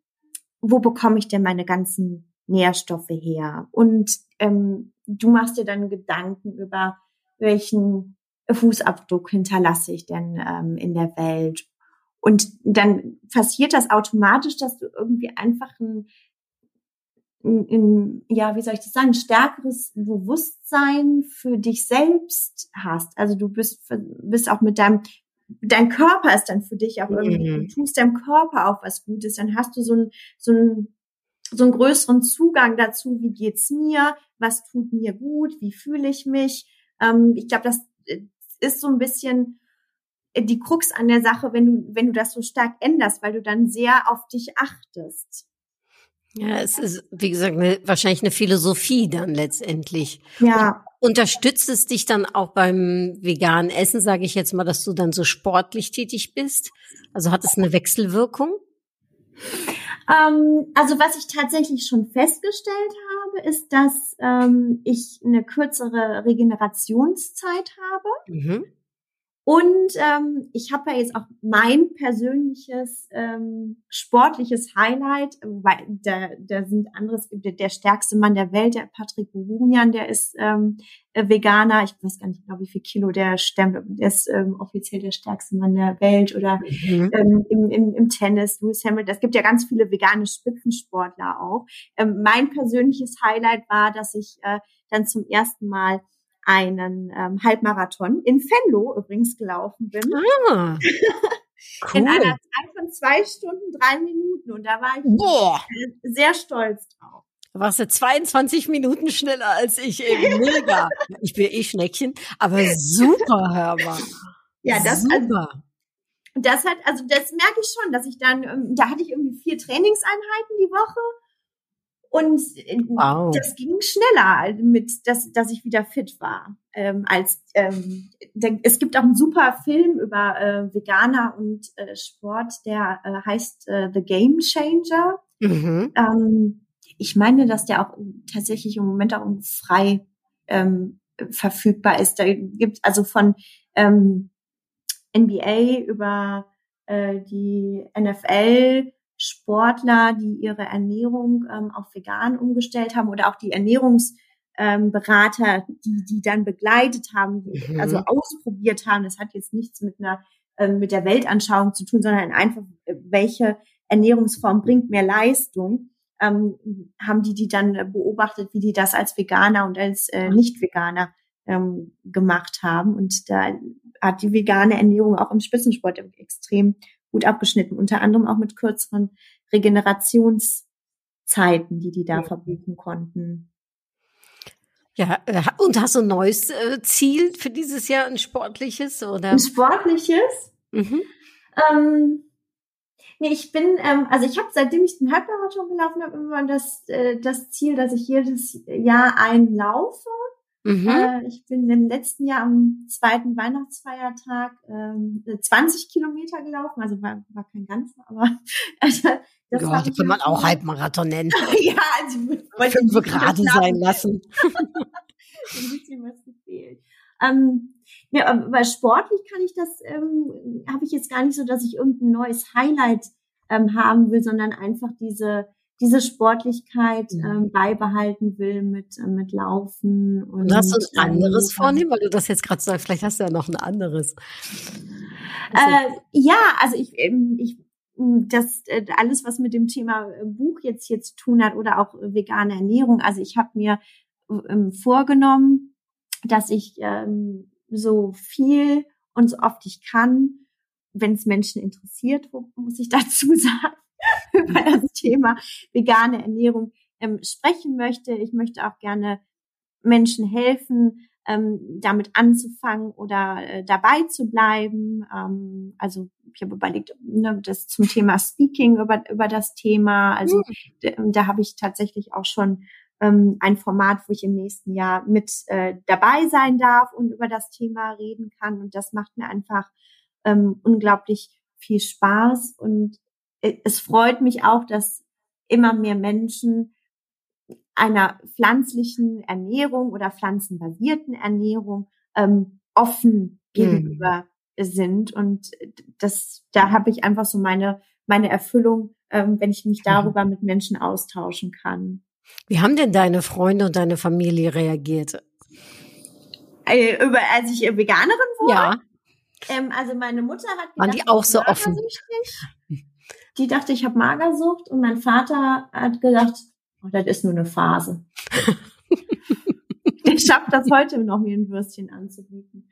wo bekomme ich denn meine ganzen Nährstoffe her? Und ähm, du machst dir dann Gedanken über, welchen Fußabdruck hinterlasse ich denn ähm, in der Welt? Und dann passiert das automatisch, dass du irgendwie einfach ein, ein, ein ja, wie soll ich das sagen, ein stärkeres Bewusstsein für dich selbst hast. Also du bist, bist auch mit deinem, dein Körper ist dann für dich auch irgendwie, Mhm. du tust deinem Körper auch was Gutes, dann hast du so ein, so ein, so einen größeren Zugang dazu, wie geht's mir, was tut mir gut, wie fühle ich mich. Ähm, ich glaube, das äh, ist so ein bisschen die Krux an der Sache, wenn du, wenn du das so stark änderst, weil du dann sehr auf dich achtest. Ja, es ist, wie gesagt, eine, wahrscheinlich eine Philosophie dann letztendlich. Ja, Unterstützt es dich dann auch beim veganen Essen, sage ich jetzt mal, dass du dann so sportlich tätig bist? Also hat es eine Wechselwirkung? ähm, also was ich tatsächlich schon festgestellt habe, ist, dass ähm, ich eine kürzere Regenerationszeit habe. Mhm. Und ähm, ich habe ja jetzt auch mein persönliches ähm, sportliches Highlight, weil da, da sind anderes, der, der stärkste Mann der Welt, der Patrick Burunian, der ist ähm, äh, Veganer. Ich weiß gar nicht genau, wie viel Kilo der stemmt. Der ist ähm, offiziell der stärkste Mann der Welt oder Mhm. ähm, im, im, im Tennis, Lewis Hamilton. Es gibt ja ganz viele vegane Spitzensportler auch. Ähm, mein persönliches Highlight war, dass ich äh, dann zum ersten Mal einen ähm, Halbmarathon in Venlo übrigens gelaufen bin. Ah, <laughs> In einer cool. Zeit von zwei Stunden, drei Minuten. Und da war ich Boah, sehr stolz drauf. da warst du 22 Minuten schneller als ich. Ey, mega. <laughs> Ich bin eh Schneckchen, aber super, Hörbar. Ja, das, also, super. das hat, also das merke ich schon, dass ich dann, ähm, da hatte ich irgendwie vier Trainingseinheiten die Woche. Und äh, Wow. das ging schneller mit, dass, dass ich wieder fit war. Ähm, als ähm, es gibt auch einen super Film über äh, Veganer und äh, Sport, der äh, heißt äh, The Game Changer. Mhm. Ähm, ich meine, dass der auch tatsächlich im Moment auch frei ähm, verfügbar ist. Da gibt also von ähm, NBA über äh, die NFL Sportler, die ihre Ernährung ähm, auf vegan umgestellt haben oder auch die Ernährungsberater, ähm, die die dann begleitet haben, die Mhm. also ausprobiert haben. Das hat jetzt nichts mit einer ähm, mit der Weltanschauung zu tun, sondern einfach äh, welche Ernährungsform bringt mehr Leistung. Ähm, haben die die dann beobachtet, wie die das als Veganer und als äh, Nicht-Veganer ähm, gemacht haben. Und da hat die vegane Ernährung auch im Spitzensport extrem gut abgeschnitten, unter anderem auch mit kürzeren Regenerationszeiten, die die da verbuchen konnten. Ja, äh, und hast du ein neues äh, Ziel für dieses Jahr, ein sportliches oder? Ein sportliches? Mhm. Ähm, nee, ich bin, ähm, also ich habe seitdem ich den Halbmarathon gelaufen habe, immer das, äh, das Ziel, dass ich jedes Jahr einen laufe. Mhm. Äh, ich bin im letzten Jahr am zweiten Weihnachtsfeiertag ähm, 20 Kilometer gelaufen, also war, war kein ganzer, aber <laughs> das ja, hab das ich kann man auch Halbmarathon nennen. <laughs> ja, also Fünf gerade sein lassen. <laughs> ein bisschen was gefehlt. Ähm, ja, aber sportlich kann ich das, ähm, habe ich jetzt gar nicht so, dass ich irgendein neues Highlight ähm, haben will, sondern einfach diese diese Sportlichkeit Mhm. ähm, beibehalten will mit äh, mit Laufen und, Und hast du ein ähm, anderes vornehmen, weil du das jetzt gerade sagst, vielleicht hast du ja noch ein anderes. Äh, ja, also ich, ähm, ich m, das äh, alles, was mit dem Thema äh, Buch jetzt hier zu tun hat oder auch äh, vegane Ernährung. Also ich habe mir ähm, vorgenommen, dass ich ähm, so viel und so oft ich kann, wenn es Menschen interessiert, muss ich <laughs> dazu sagen, <laughs> über das Thema vegane Ernährung ähm, sprechen möchte. Ich möchte auch gerne Menschen helfen, ähm, damit anzufangen oder äh, dabei zu bleiben. Ähm, also ich habe überlegt, ne, das zum Thema Speaking über, über das Thema. Also d- da habe ich tatsächlich auch schon ähm, ein Format, wo ich im nächsten Jahr mit äh, dabei sein darf und über das Thema reden kann. Und das macht mir einfach ähm, unglaublich viel Spaß. Und es freut mich auch, dass immer mehr Menschen einer pflanzlichen Ernährung oder pflanzenbasierten Ernährung ähm, offen gegenüber sind. Und das, da habe ich einfach so meine, meine Erfüllung, ähm, wenn ich mich darüber mit Menschen austauschen kann. Wie haben denn deine Freunde und deine Familie reagiert? Äh, über, als ich äh, Veganerin wurde, Ja, ähm, also meine Mutter hat Waren gedacht, die auch so offen? Die dachte, ich habe Magersucht und mein Vater hat gedacht, oh, das ist nur eine Phase. <laughs> Der schafft das heute noch, mir ein Würstchen anzubieten.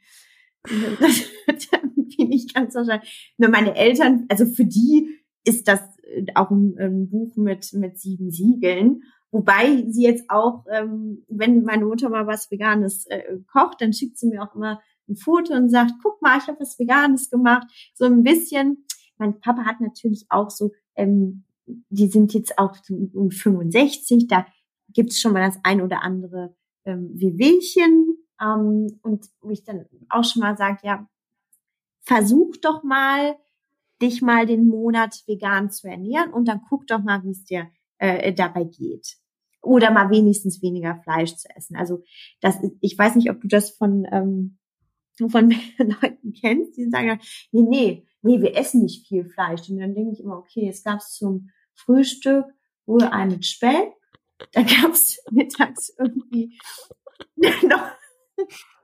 Das <laughs> bin ich ganz wahrscheinlich. Nur meine Eltern, also für die ist das äh, auch ein, ein Buch mit, mit sieben Siegeln. Wobei sie jetzt auch, ähm, wenn meine Mutter mal was Veganes äh, kocht, dann schickt sie mir auch immer ein Foto und sagt, guck mal, ich habe was Veganes gemacht. So ein bisschen. Mein Papa hat natürlich auch so, ähm, die sind jetzt auch um 65, da gibt's schon mal das ein oder andere ähm, Wehwehchen. Ähm, und wo ich dann auch schon mal sage, ja, versuch doch mal, dich mal den Monat vegan zu ernähren und dann guck doch mal, wie es dir äh, dabei geht. Oder mal wenigstens weniger Fleisch zu essen. Also das, ich weiß nicht, ob du das von ähm, von <laughs> Leuten kennst, die sagen, nee, nee, nee, wir essen nicht viel Fleisch. Und dann denke ich immer, okay, es gab zum Frühstück Rührei mit Speck, dann gab es <laughs> mittags irgendwie <laughs> noch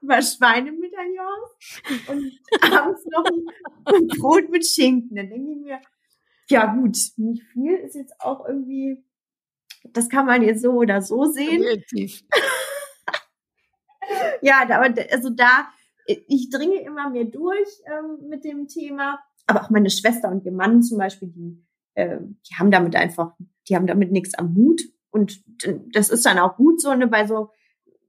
über Schweinemedaillons und abends noch ein Brot mit Schinken. Dann denke ich mir, ja gut, nicht viel ist jetzt auch irgendwie, das kann man jetzt so oder so sehen. Ja, aber also da, ich dringe immer mehr durch ähm, mit dem Thema. Aber auch meine Schwester und ihr Mann zum Beispiel, die, äh, die haben damit einfach, die haben damit nichts am Hut. Und d- das ist dann auch gut so, ne, bei so,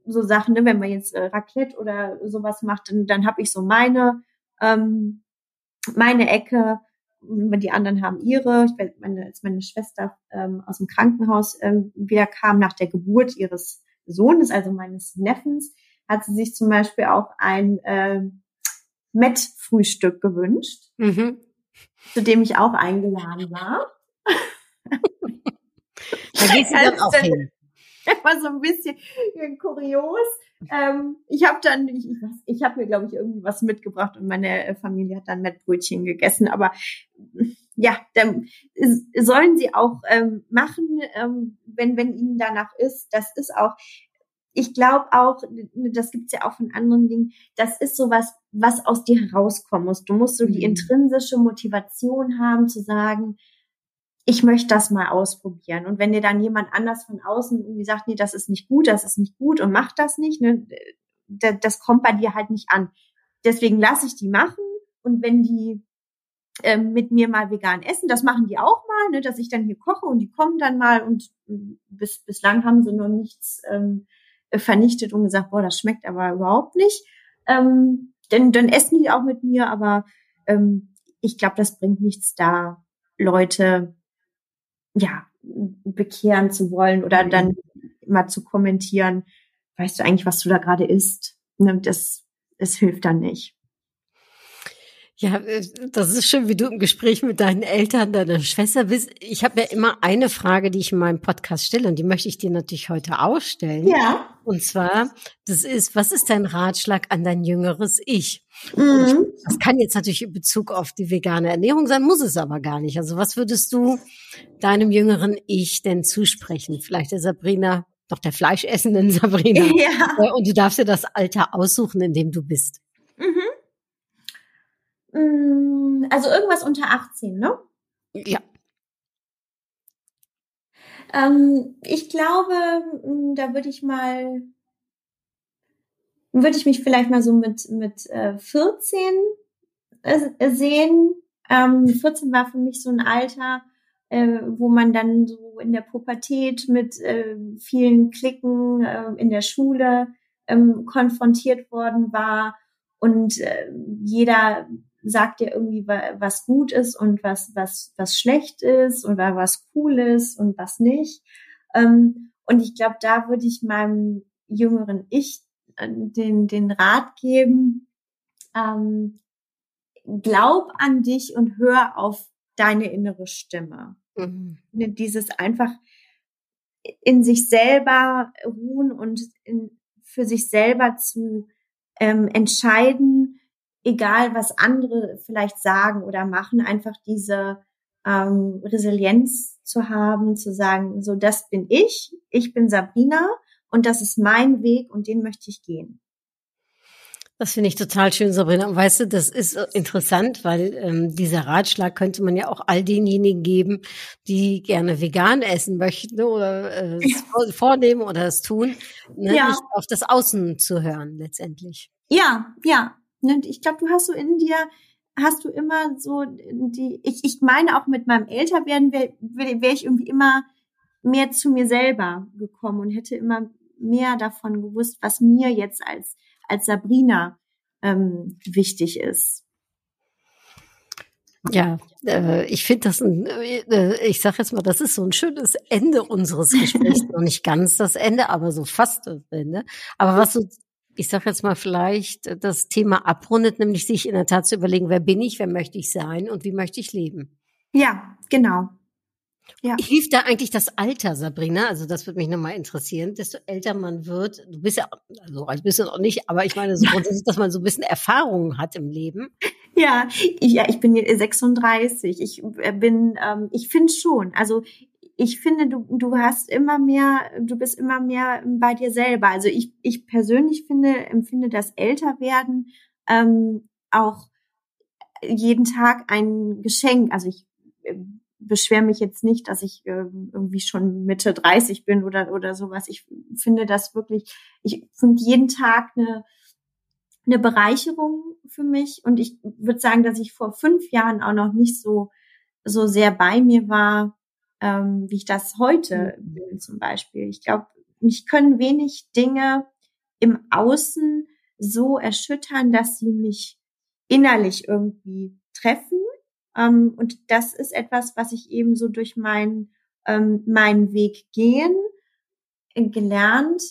so Sachen, ne, wenn man jetzt äh, Raclette oder sowas macht, dann, dann habe ich so meine, ähm, meine Ecke, die anderen haben ihre. Ich weiß, meine, als meine Schwester ähm, aus dem Krankenhaus ähm, wieder kam nach der Geburt ihres Sohnes, also meines Neffens, hat sie sich zum Beispiel auch ein äh, Met-Frühstück gewünscht, Mhm. zu dem ich auch eingeladen war. <laughs> Da geht sie dann Also auch dann- hin. <laughs> war so ein bisschen kurios. Ähm, ich habe dann, ich, ich, habe mir, glaube ich, irgendwie was mitgebracht und meine äh, Familie hat dann Mettbrötchen gegessen. Aber ja, dann sollen sie auch ähm, machen, ähm, wenn, wenn ihnen danach ist. Das ist auch, ich glaube auch, das gibt's ja auch von anderen Dingen, das ist sowas, was aus dir herauskommen muss. Du musst so die Mhm. intrinsische Motivation haben, zu sagen, ich möchte das mal ausprobieren. Und wenn dir dann jemand anders von außen irgendwie sagt, nee, das ist nicht gut, das ist nicht gut und mach das nicht, ne, da- das kommt bei dir halt nicht an. Deswegen lasse ich die machen. Und wenn die ähm, mit mir mal vegan essen, das machen die auch mal, ne, dass ich dann hier koche und die kommen dann mal und bis, bislang haben sie noch nichts ähm, äh, vernichtet und gesagt, boah, das schmeckt aber überhaupt nicht. Ähm, denn dann essen die auch mit mir, aber ähm, ich glaube, das bringt nichts da, Leute ja bekehren zu wollen oder dann mal zu kommentieren, weißt du eigentlich, was du da gerade isst? Ne, das, das hilft dann nicht. Ja, äh, das ist schön, wie du im Gespräch mit deinen Eltern, deiner Schwester bist. Ich habe ja immer eine Frage, die ich in meinem Podcast stelle und die möchte ich dir natürlich heute ausstellen. Ja. Und zwar, das ist, was ist dein Ratschlag an dein jüngeres Ich? Mhm. Das kann jetzt natürlich in Bezug auf die vegane Ernährung sein, muss es aber gar nicht. Also was würdest du deinem jüngeren Ich denn zusprechen? Vielleicht der Sabrina, doch der fleischessenden <laughs> Sabrina. Ja. Äh, Und du darfst dir das Alter aussuchen, in dem du bist. Mhm. Also irgendwas unter 18, ne? Ja. Ähm, ich glaube, mh, da würde ich mal, würde ich mich vielleicht mal so mit, mit äh, 14 äh, sehen. Ähm, 14 war für mich so ein Alter, äh, wo man dann so in der Pubertät mit äh, vielen Klicken äh, in der Schule ähm, konfrontiert worden war und äh, jeder sagt dir irgendwie, wa- was gut ist und was, was, was schlecht ist oder was cool ist und was nicht. Ähm, und ich glaube, da würde ich meinem jüngeren Ich äh, den, den Rat geben, ähm, glaub an dich und hör auf deine innere Stimme. Mhm. Ne, Dieses einfach in sich selber ruhen und in, für sich selber zu ähm, entscheiden, egal was andere vielleicht sagen oder machen, einfach diese ähm, Resilienz zu haben, zu sagen, so das bin ich, ich bin Sabrina und das ist mein Weg und den möchte ich gehen. Das finde ich total schön, Sabrina. Und weißt du, das ist interessant, weil ähm, dieser Ratschlag könnte man ja auch all denjenigen geben, die gerne vegan essen möchten oder äh, es <laughs> vor- vornehmen oder es tun, ne? Ja. nicht auf das Außen zu hören letztendlich. Ja, ja. Ne, Ich glaube, du hast so in dir, hast du immer so die, ich, ich meine auch mit meinem Älterwerden wäre wär wär ich irgendwie immer mehr zu mir selber gekommen und hätte immer mehr davon gewusst, was mir jetzt als, als Sabrina ähm, wichtig ist. Ja, äh, ich finde das, ein, äh, ich sage jetzt mal, das ist so ein schönes Ende unseres Gesprächs. <laughs> Noch nicht ganz das Ende, aber so fast das Ende. Aber was so, ich sage jetzt mal vielleicht das Thema abrundet, nämlich sich in der Tat zu überlegen, wer bin ich, wer möchte ich sein und wie möchte ich leben. Ja, genau. Ja. Hilft da eigentlich das Alter, Sabrina? Also das würde mich nochmal interessieren. Desto älter man wird, du bist ja, also alt bist du noch nicht, aber ich meine so <laughs> grundsätzlich, dass man so ein bisschen Erfahrungen hat im Leben. Ja, ich, ja, ich bin jetzt 36. Ich äh, bin, ähm, ich finde schon. Also ich finde, du, du hast immer mehr, du bist immer mehr bei dir selber. Also ich, ich persönlich finde, empfinde das Älterwerden ähm, auch jeden Tag ein Geschenk. Also ich äh, beschwere mich jetzt nicht, dass ich äh, irgendwie schon Mitte 30 bin oder oder sowas. Ich finde das wirklich, ich finde jeden Tag eine eine Bereicherung für mich und ich würde sagen, dass ich vor fünf Jahren auch noch nicht so so sehr bei mir war, ähm, wie ich das heute bin zum Beispiel. Ich glaube, mich können wenig Dinge im Außen so erschüttern, dass sie mich innerlich irgendwie treffen. Ähm, und das ist etwas, was ich eben so durch meinen ähm, meinen Weg gehen äh, gelernt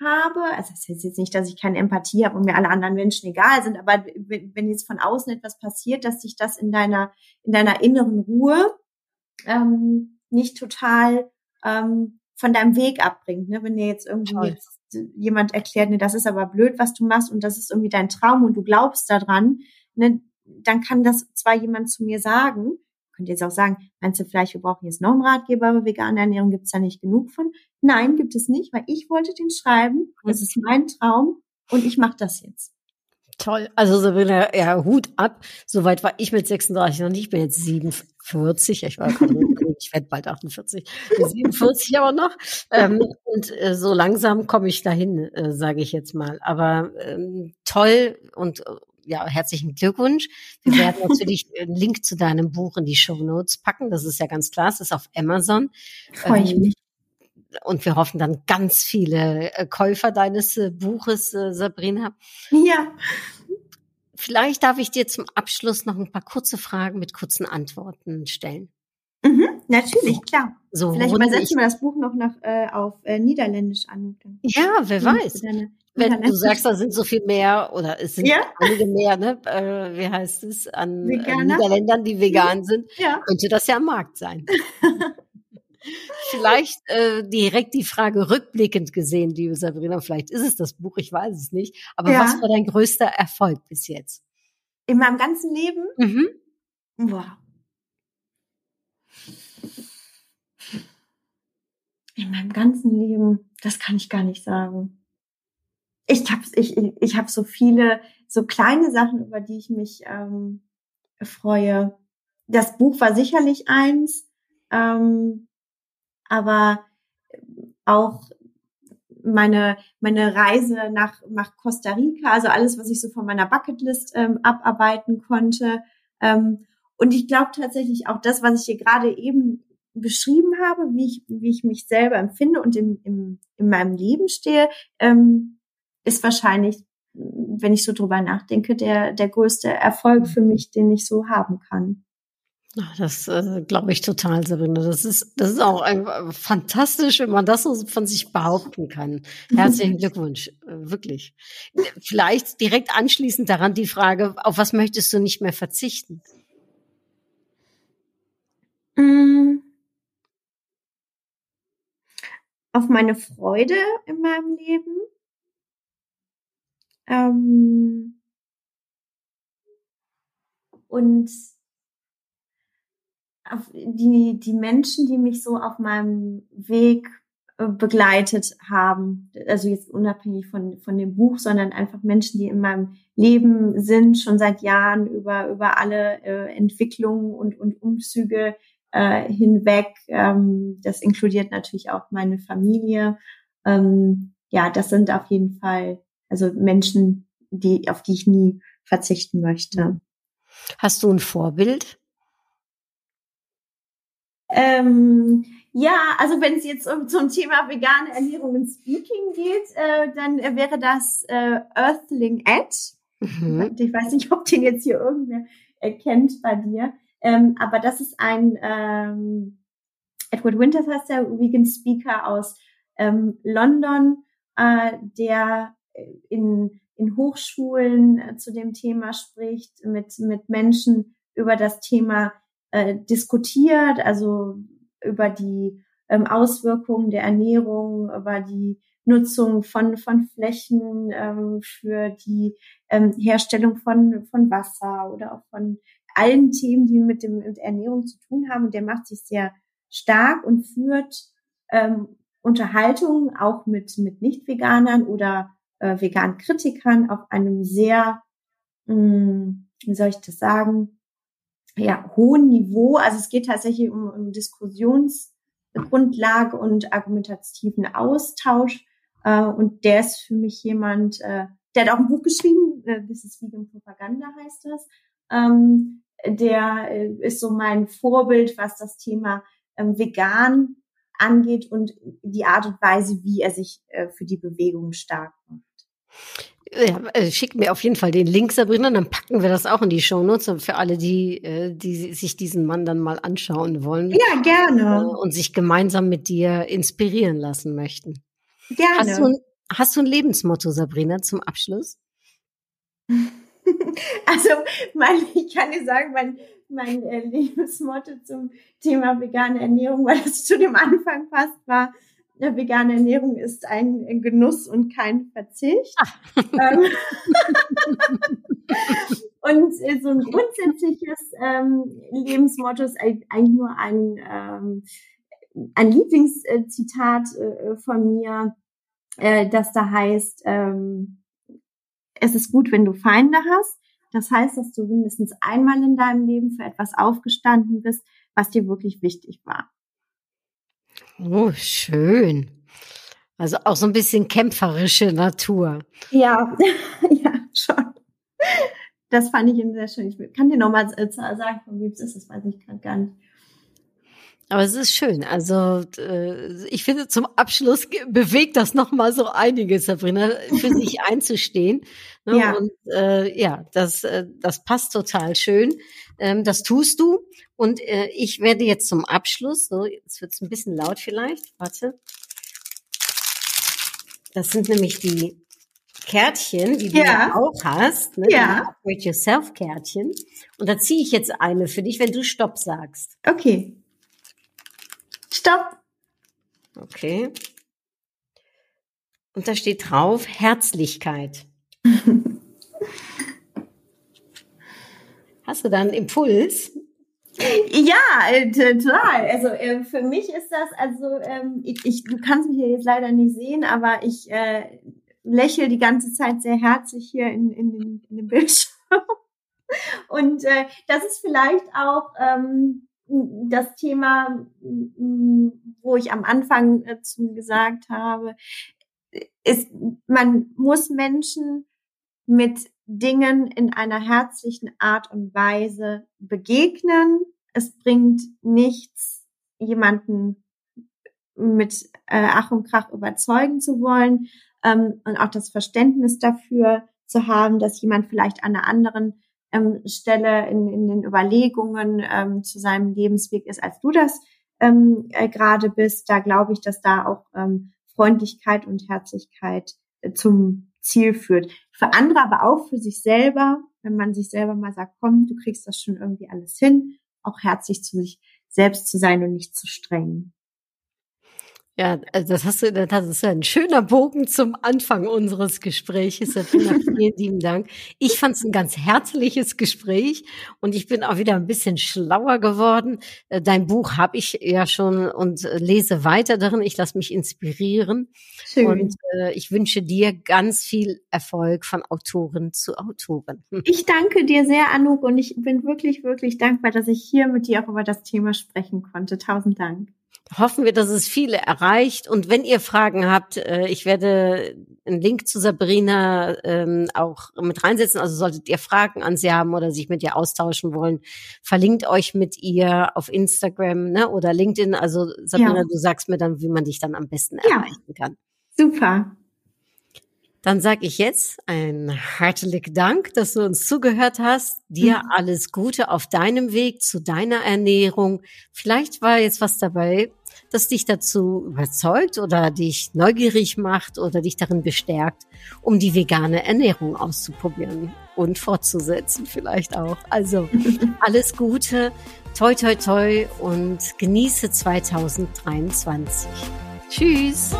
habe. Also das heißt jetzt nicht, dass ich keine Empathie habe und mir alle anderen Menschen egal sind, aber wenn wenn jetzt von außen etwas passiert, dass sich das in deiner in deiner inneren Ruhe ähm, nicht total ähm, von deinem Weg abbringt. Ne? Wenn dir jetzt irgendwie Toll. jemand erklärt, ne, das ist aber blöd, was du machst und das ist irgendwie dein Traum und du glaubst daran, ne, dann kann das zwar jemand zu mir sagen, könnt ihr jetzt auch sagen, meinst du vielleicht, wir brauchen jetzt noch einen Ratgeber, aber vegane Ernährung gibt's da nicht genug von? Nein, gibt es nicht, weil ich wollte den schreiben, das ist mein Traum und ich mache das jetzt. Toll. Also Sabrina, ja, Hut ab. Soweit war ich mit 36 noch nicht. Ich bin jetzt 47. Ich war gerade, <laughs> ich werde bald 48. Bin 47 aber noch. Ähm, und äh, so langsam komme ich dahin, äh, sage ich jetzt mal. Aber ähm, toll und äh, ja, herzlichen Glückwunsch. Wir werden <laughs> natürlich einen Link zu deinem Buch in die Show Notes packen. Das ist ja ganz klar. Es ist auf Amazon. Freue ich Ähm, mich. und wir hoffen dann ganz viele äh, Käufer deines äh, Buches, Sabrina. Ja. Vielleicht darf ich dir zum Abschluss noch ein paar kurze Fragen mit kurzen Antworten stellen. Mhm, natürlich, klar. So, Vielleicht übersetzen wir das Buch noch nach, äh, auf äh, Niederländisch an. Ja, wer weiß. Wenn du sagst, da sind so viel mehr oder es sind Ja. einige mehr, ne? Äh, wie heißt es, an Veganer? Niederländern, die vegan sind, Ja. könnte das ja am Markt sein. <laughs> vielleicht äh, direkt die Frage rückblickend gesehen, liebe Sabrina, vielleicht ist es das Buch, ich weiß es nicht. Aber Ja. was war dein größter Erfolg bis jetzt? In meinem ganzen Leben? Mhm. Boah. In meinem ganzen Leben, das kann ich gar nicht sagen. Ich habe ich, ich, hab so viele, so kleine Sachen, über die ich mich ähm, freue. Das Buch war sicherlich eins, ähm, aber auch meine meine Reise nach nach Costa Rica, also alles, was ich so von meiner Bucketlist ähm, abarbeiten konnte. Ähm, und ich glaube tatsächlich auch das, was ich hier gerade eben beschrieben habe, wie ich wie ich mich selber empfinde und im, im, in meinem Leben stehe, ähm, ist wahrscheinlich, wenn ich so drüber nachdenke, der der größte Erfolg für mich, den ich so haben kann. Ach, Das äh, glaube ich total, Sabrina. Das ist, das ist auch einfach fantastisch, wenn man das so von sich behaupten kann. <laughs> Herzlichen Glückwunsch, äh, wirklich. Vielleicht direkt anschließend daran die Frage, auf was möchtest du nicht mehr verzichten? Auf meine Freude in meinem Leben. Ähm. Und auf die, die Menschen, die mich so auf meinem Weg äh, begleitet haben. Also jetzt unabhängig von, von dem Buch, sondern einfach Menschen, die in meinem Leben sind, schon seit Jahren über, über alle äh, Entwicklungen und, und Umzüge äh, hinweg. Ähm, das inkludiert natürlich auch meine Familie. Ähm, ja, das sind auf jeden Fall also Menschen, die, auf die ich nie verzichten möchte. Hast du ein Vorbild? Ähm, ja, also wenn es jetzt um zum Thema vegane Ernährung und Speaking geht, äh, dann wäre das äh, Earthling Ed. Mhm. Ich weiß nicht, ob den jetzt hier irgendwer erkennt bei dir. Ähm, aber das ist ein ähm, Edward Winters heißt der Vegan Speaker aus ähm, London, äh, der in, in Hochschulen äh, zu dem Thema spricht, mit, mit Menschen über das Thema äh, diskutiert, also über die ähm, Auswirkungen der Ernährung, über die Nutzung von, von Flächen ähm, für die ähm, Herstellung von, von Wasser oder auch von allen Themen, die mit dem mit Ernährung zu tun haben. Und der macht sich sehr stark und führt ähm, Unterhaltungen auch mit, mit Nicht-Veganern oder äh, veganen Kritikern auf einem sehr, mh, wie soll ich das sagen, ja, hohen Niveau. Also es geht tatsächlich um, um Diskussionsgrundlage und argumentativen Austausch. Äh, und der ist für mich jemand, äh, der hat auch ein Buch geschrieben, äh, This is Vegan Propaganda heißt das. Ähm, der äh, ist so mein Vorbild, was das Thema ähm, vegan angeht und die Art und Weise, wie er sich äh, für die Bewegung stark macht. Ja, äh, schick mir auf jeden Fall den Link, Sabrina, dann packen wir das auch in die Shownotes für alle, die, äh, die sich diesen Mann dann mal anschauen wollen Ja, äh, gerne. und sich gemeinsam mit dir inspirieren lassen möchten. Gerne. Hast du, ein, hast du ein Lebensmotto, Sabrina, zum Abschluss? <laughs> <laughs> Also, mein, ich kann dir sagen, mein, mein äh, Lebensmotto zum Thema vegane Ernährung, weil das zu dem Anfang passt, war, äh, vegane Ernährung ist ein, ein Genuss und kein Verzicht. <laughs> Ähm, <laughs> und äh, so ein grundsätzliches ähm, Lebensmotto ist eigentlich eigentlich nur ein, ähm, ein Lieblingszitat äh, von mir, äh, das da heißt, ähm, es ist gut, wenn du Feinde hast. Das heißt, dass du mindestens einmal in deinem Leben für etwas aufgestanden bist, was dir wirklich wichtig war. Oh, schön. Also auch so ein bisschen kämpferische Natur. Ja, <laughs> ja, schon. Das fand ich eben sehr schön. Ich kann dir nochmal sagen, von wem es ist, das weiß ich gerade gar nicht. Aber es ist schön. Also äh, ich finde, zum Abschluss bewegt das nochmal so einiges, Sabrina, für <laughs> sich einzustehen. Ne? Ja. Und äh, ja, das, äh, das passt total schön. Ähm, das tust du. Und äh, ich werde jetzt zum Abschluss, so, jetzt wird es ein bisschen laut vielleicht. Warte. Das sind nämlich die Kärtchen, die du Ja. ja auch hast. Ne? Ja. Die Upgrade Yourself Kärtchen. Und da ziehe ich jetzt eine für dich, wenn du Stopp sagst. Okay. Stopp. Okay. Und da steht drauf Herzlichkeit. <laughs> Hast du da einen Impuls? Ja, äh, total. Also äh, für mich ist das, also ähm, ich, ich, du kannst mich hier jetzt leider nicht sehen, aber ich äh, lächle die ganze Zeit sehr herzlich hier in, in, den, in dem Bildschirm. <laughs> Und äh, das ist vielleicht auch ähm, das Thema, wo ich am Anfang äh, zu gesagt habe, ist, man muss Menschen mit Dingen in einer herzlichen Art und Weise begegnen. Es bringt nichts, jemanden mit äh, Ach und Krach überzeugen zu wollen ähm, und auch das Verständnis dafür zu haben, dass jemand vielleicht an einer anderen ähm, Stelle in, in den Überlegungen ähm, zu seinem Lebensweg ist, als du das ähm, äh, gerade bist. Da glaube ich, dass da auch ähm, Freundlichkeit und Herzlichkeit äh, zum Ziel führt. Für andere, aber auch für sich selber, wenn man sich selber mal sagt, komm, du kriegst das schon irgendwie alles hin, auch herzlich zu sich selbst zu sein und nicht zu streng. Ja, also das hast du, das ist ein schöner Bogen zum Anfang unseres Gesprächs. <laughs> Vielen lieben Dank. Ich fand es ein ganz herzliches Gespräch und ich bin auch wieder ein bisschen schlauer geworden. Äh, Dein Buch habe ich ja schon und äh, lese weiter darin. Ich lasse mich inspirieren Schön. und äh, ich wünsche dir ganz viel Erfolg von Autorin zu Autorin. <laughs> Ich danke dir sehr, Anouk, und ich bin wirklich, wirklich dankbar, dass ich hier mit dir auch über das Thema sprechen konnte. Tausend Dank. Hoffen wir, dass es viele erreicht. Und wenn ihr Fragen habt, äh, ich werde einen Link zu Sabrina ähm, auch mit reinsetzen. Also solltet ihr Fragen an sie haben oder sich mit ihr austauschen wollen, verlinkt euch mit ihr auf Instagram ne, oder LinkedIn. Also Sabrina, Ja. du sagst mir dann, wie man dich dann am besten Ja. erreichen kann. Super. Dann sage ich jetzt einen herzlichen Dank, dass du uns zugehört hast. Dir Mhm. alles Gute auf deinem Weg zu deiner Ernährung. Vielleicht war jetzt was dabei, das dich dazu überzeugt oder dich neugierig macht oder dich darin bestärkt, um die vegane Ernährung auszuprobieren und fortzusetzen vielleicht auch. Also <laughs> alles Gute, toi toi toi und genieße 2023. Tschüss.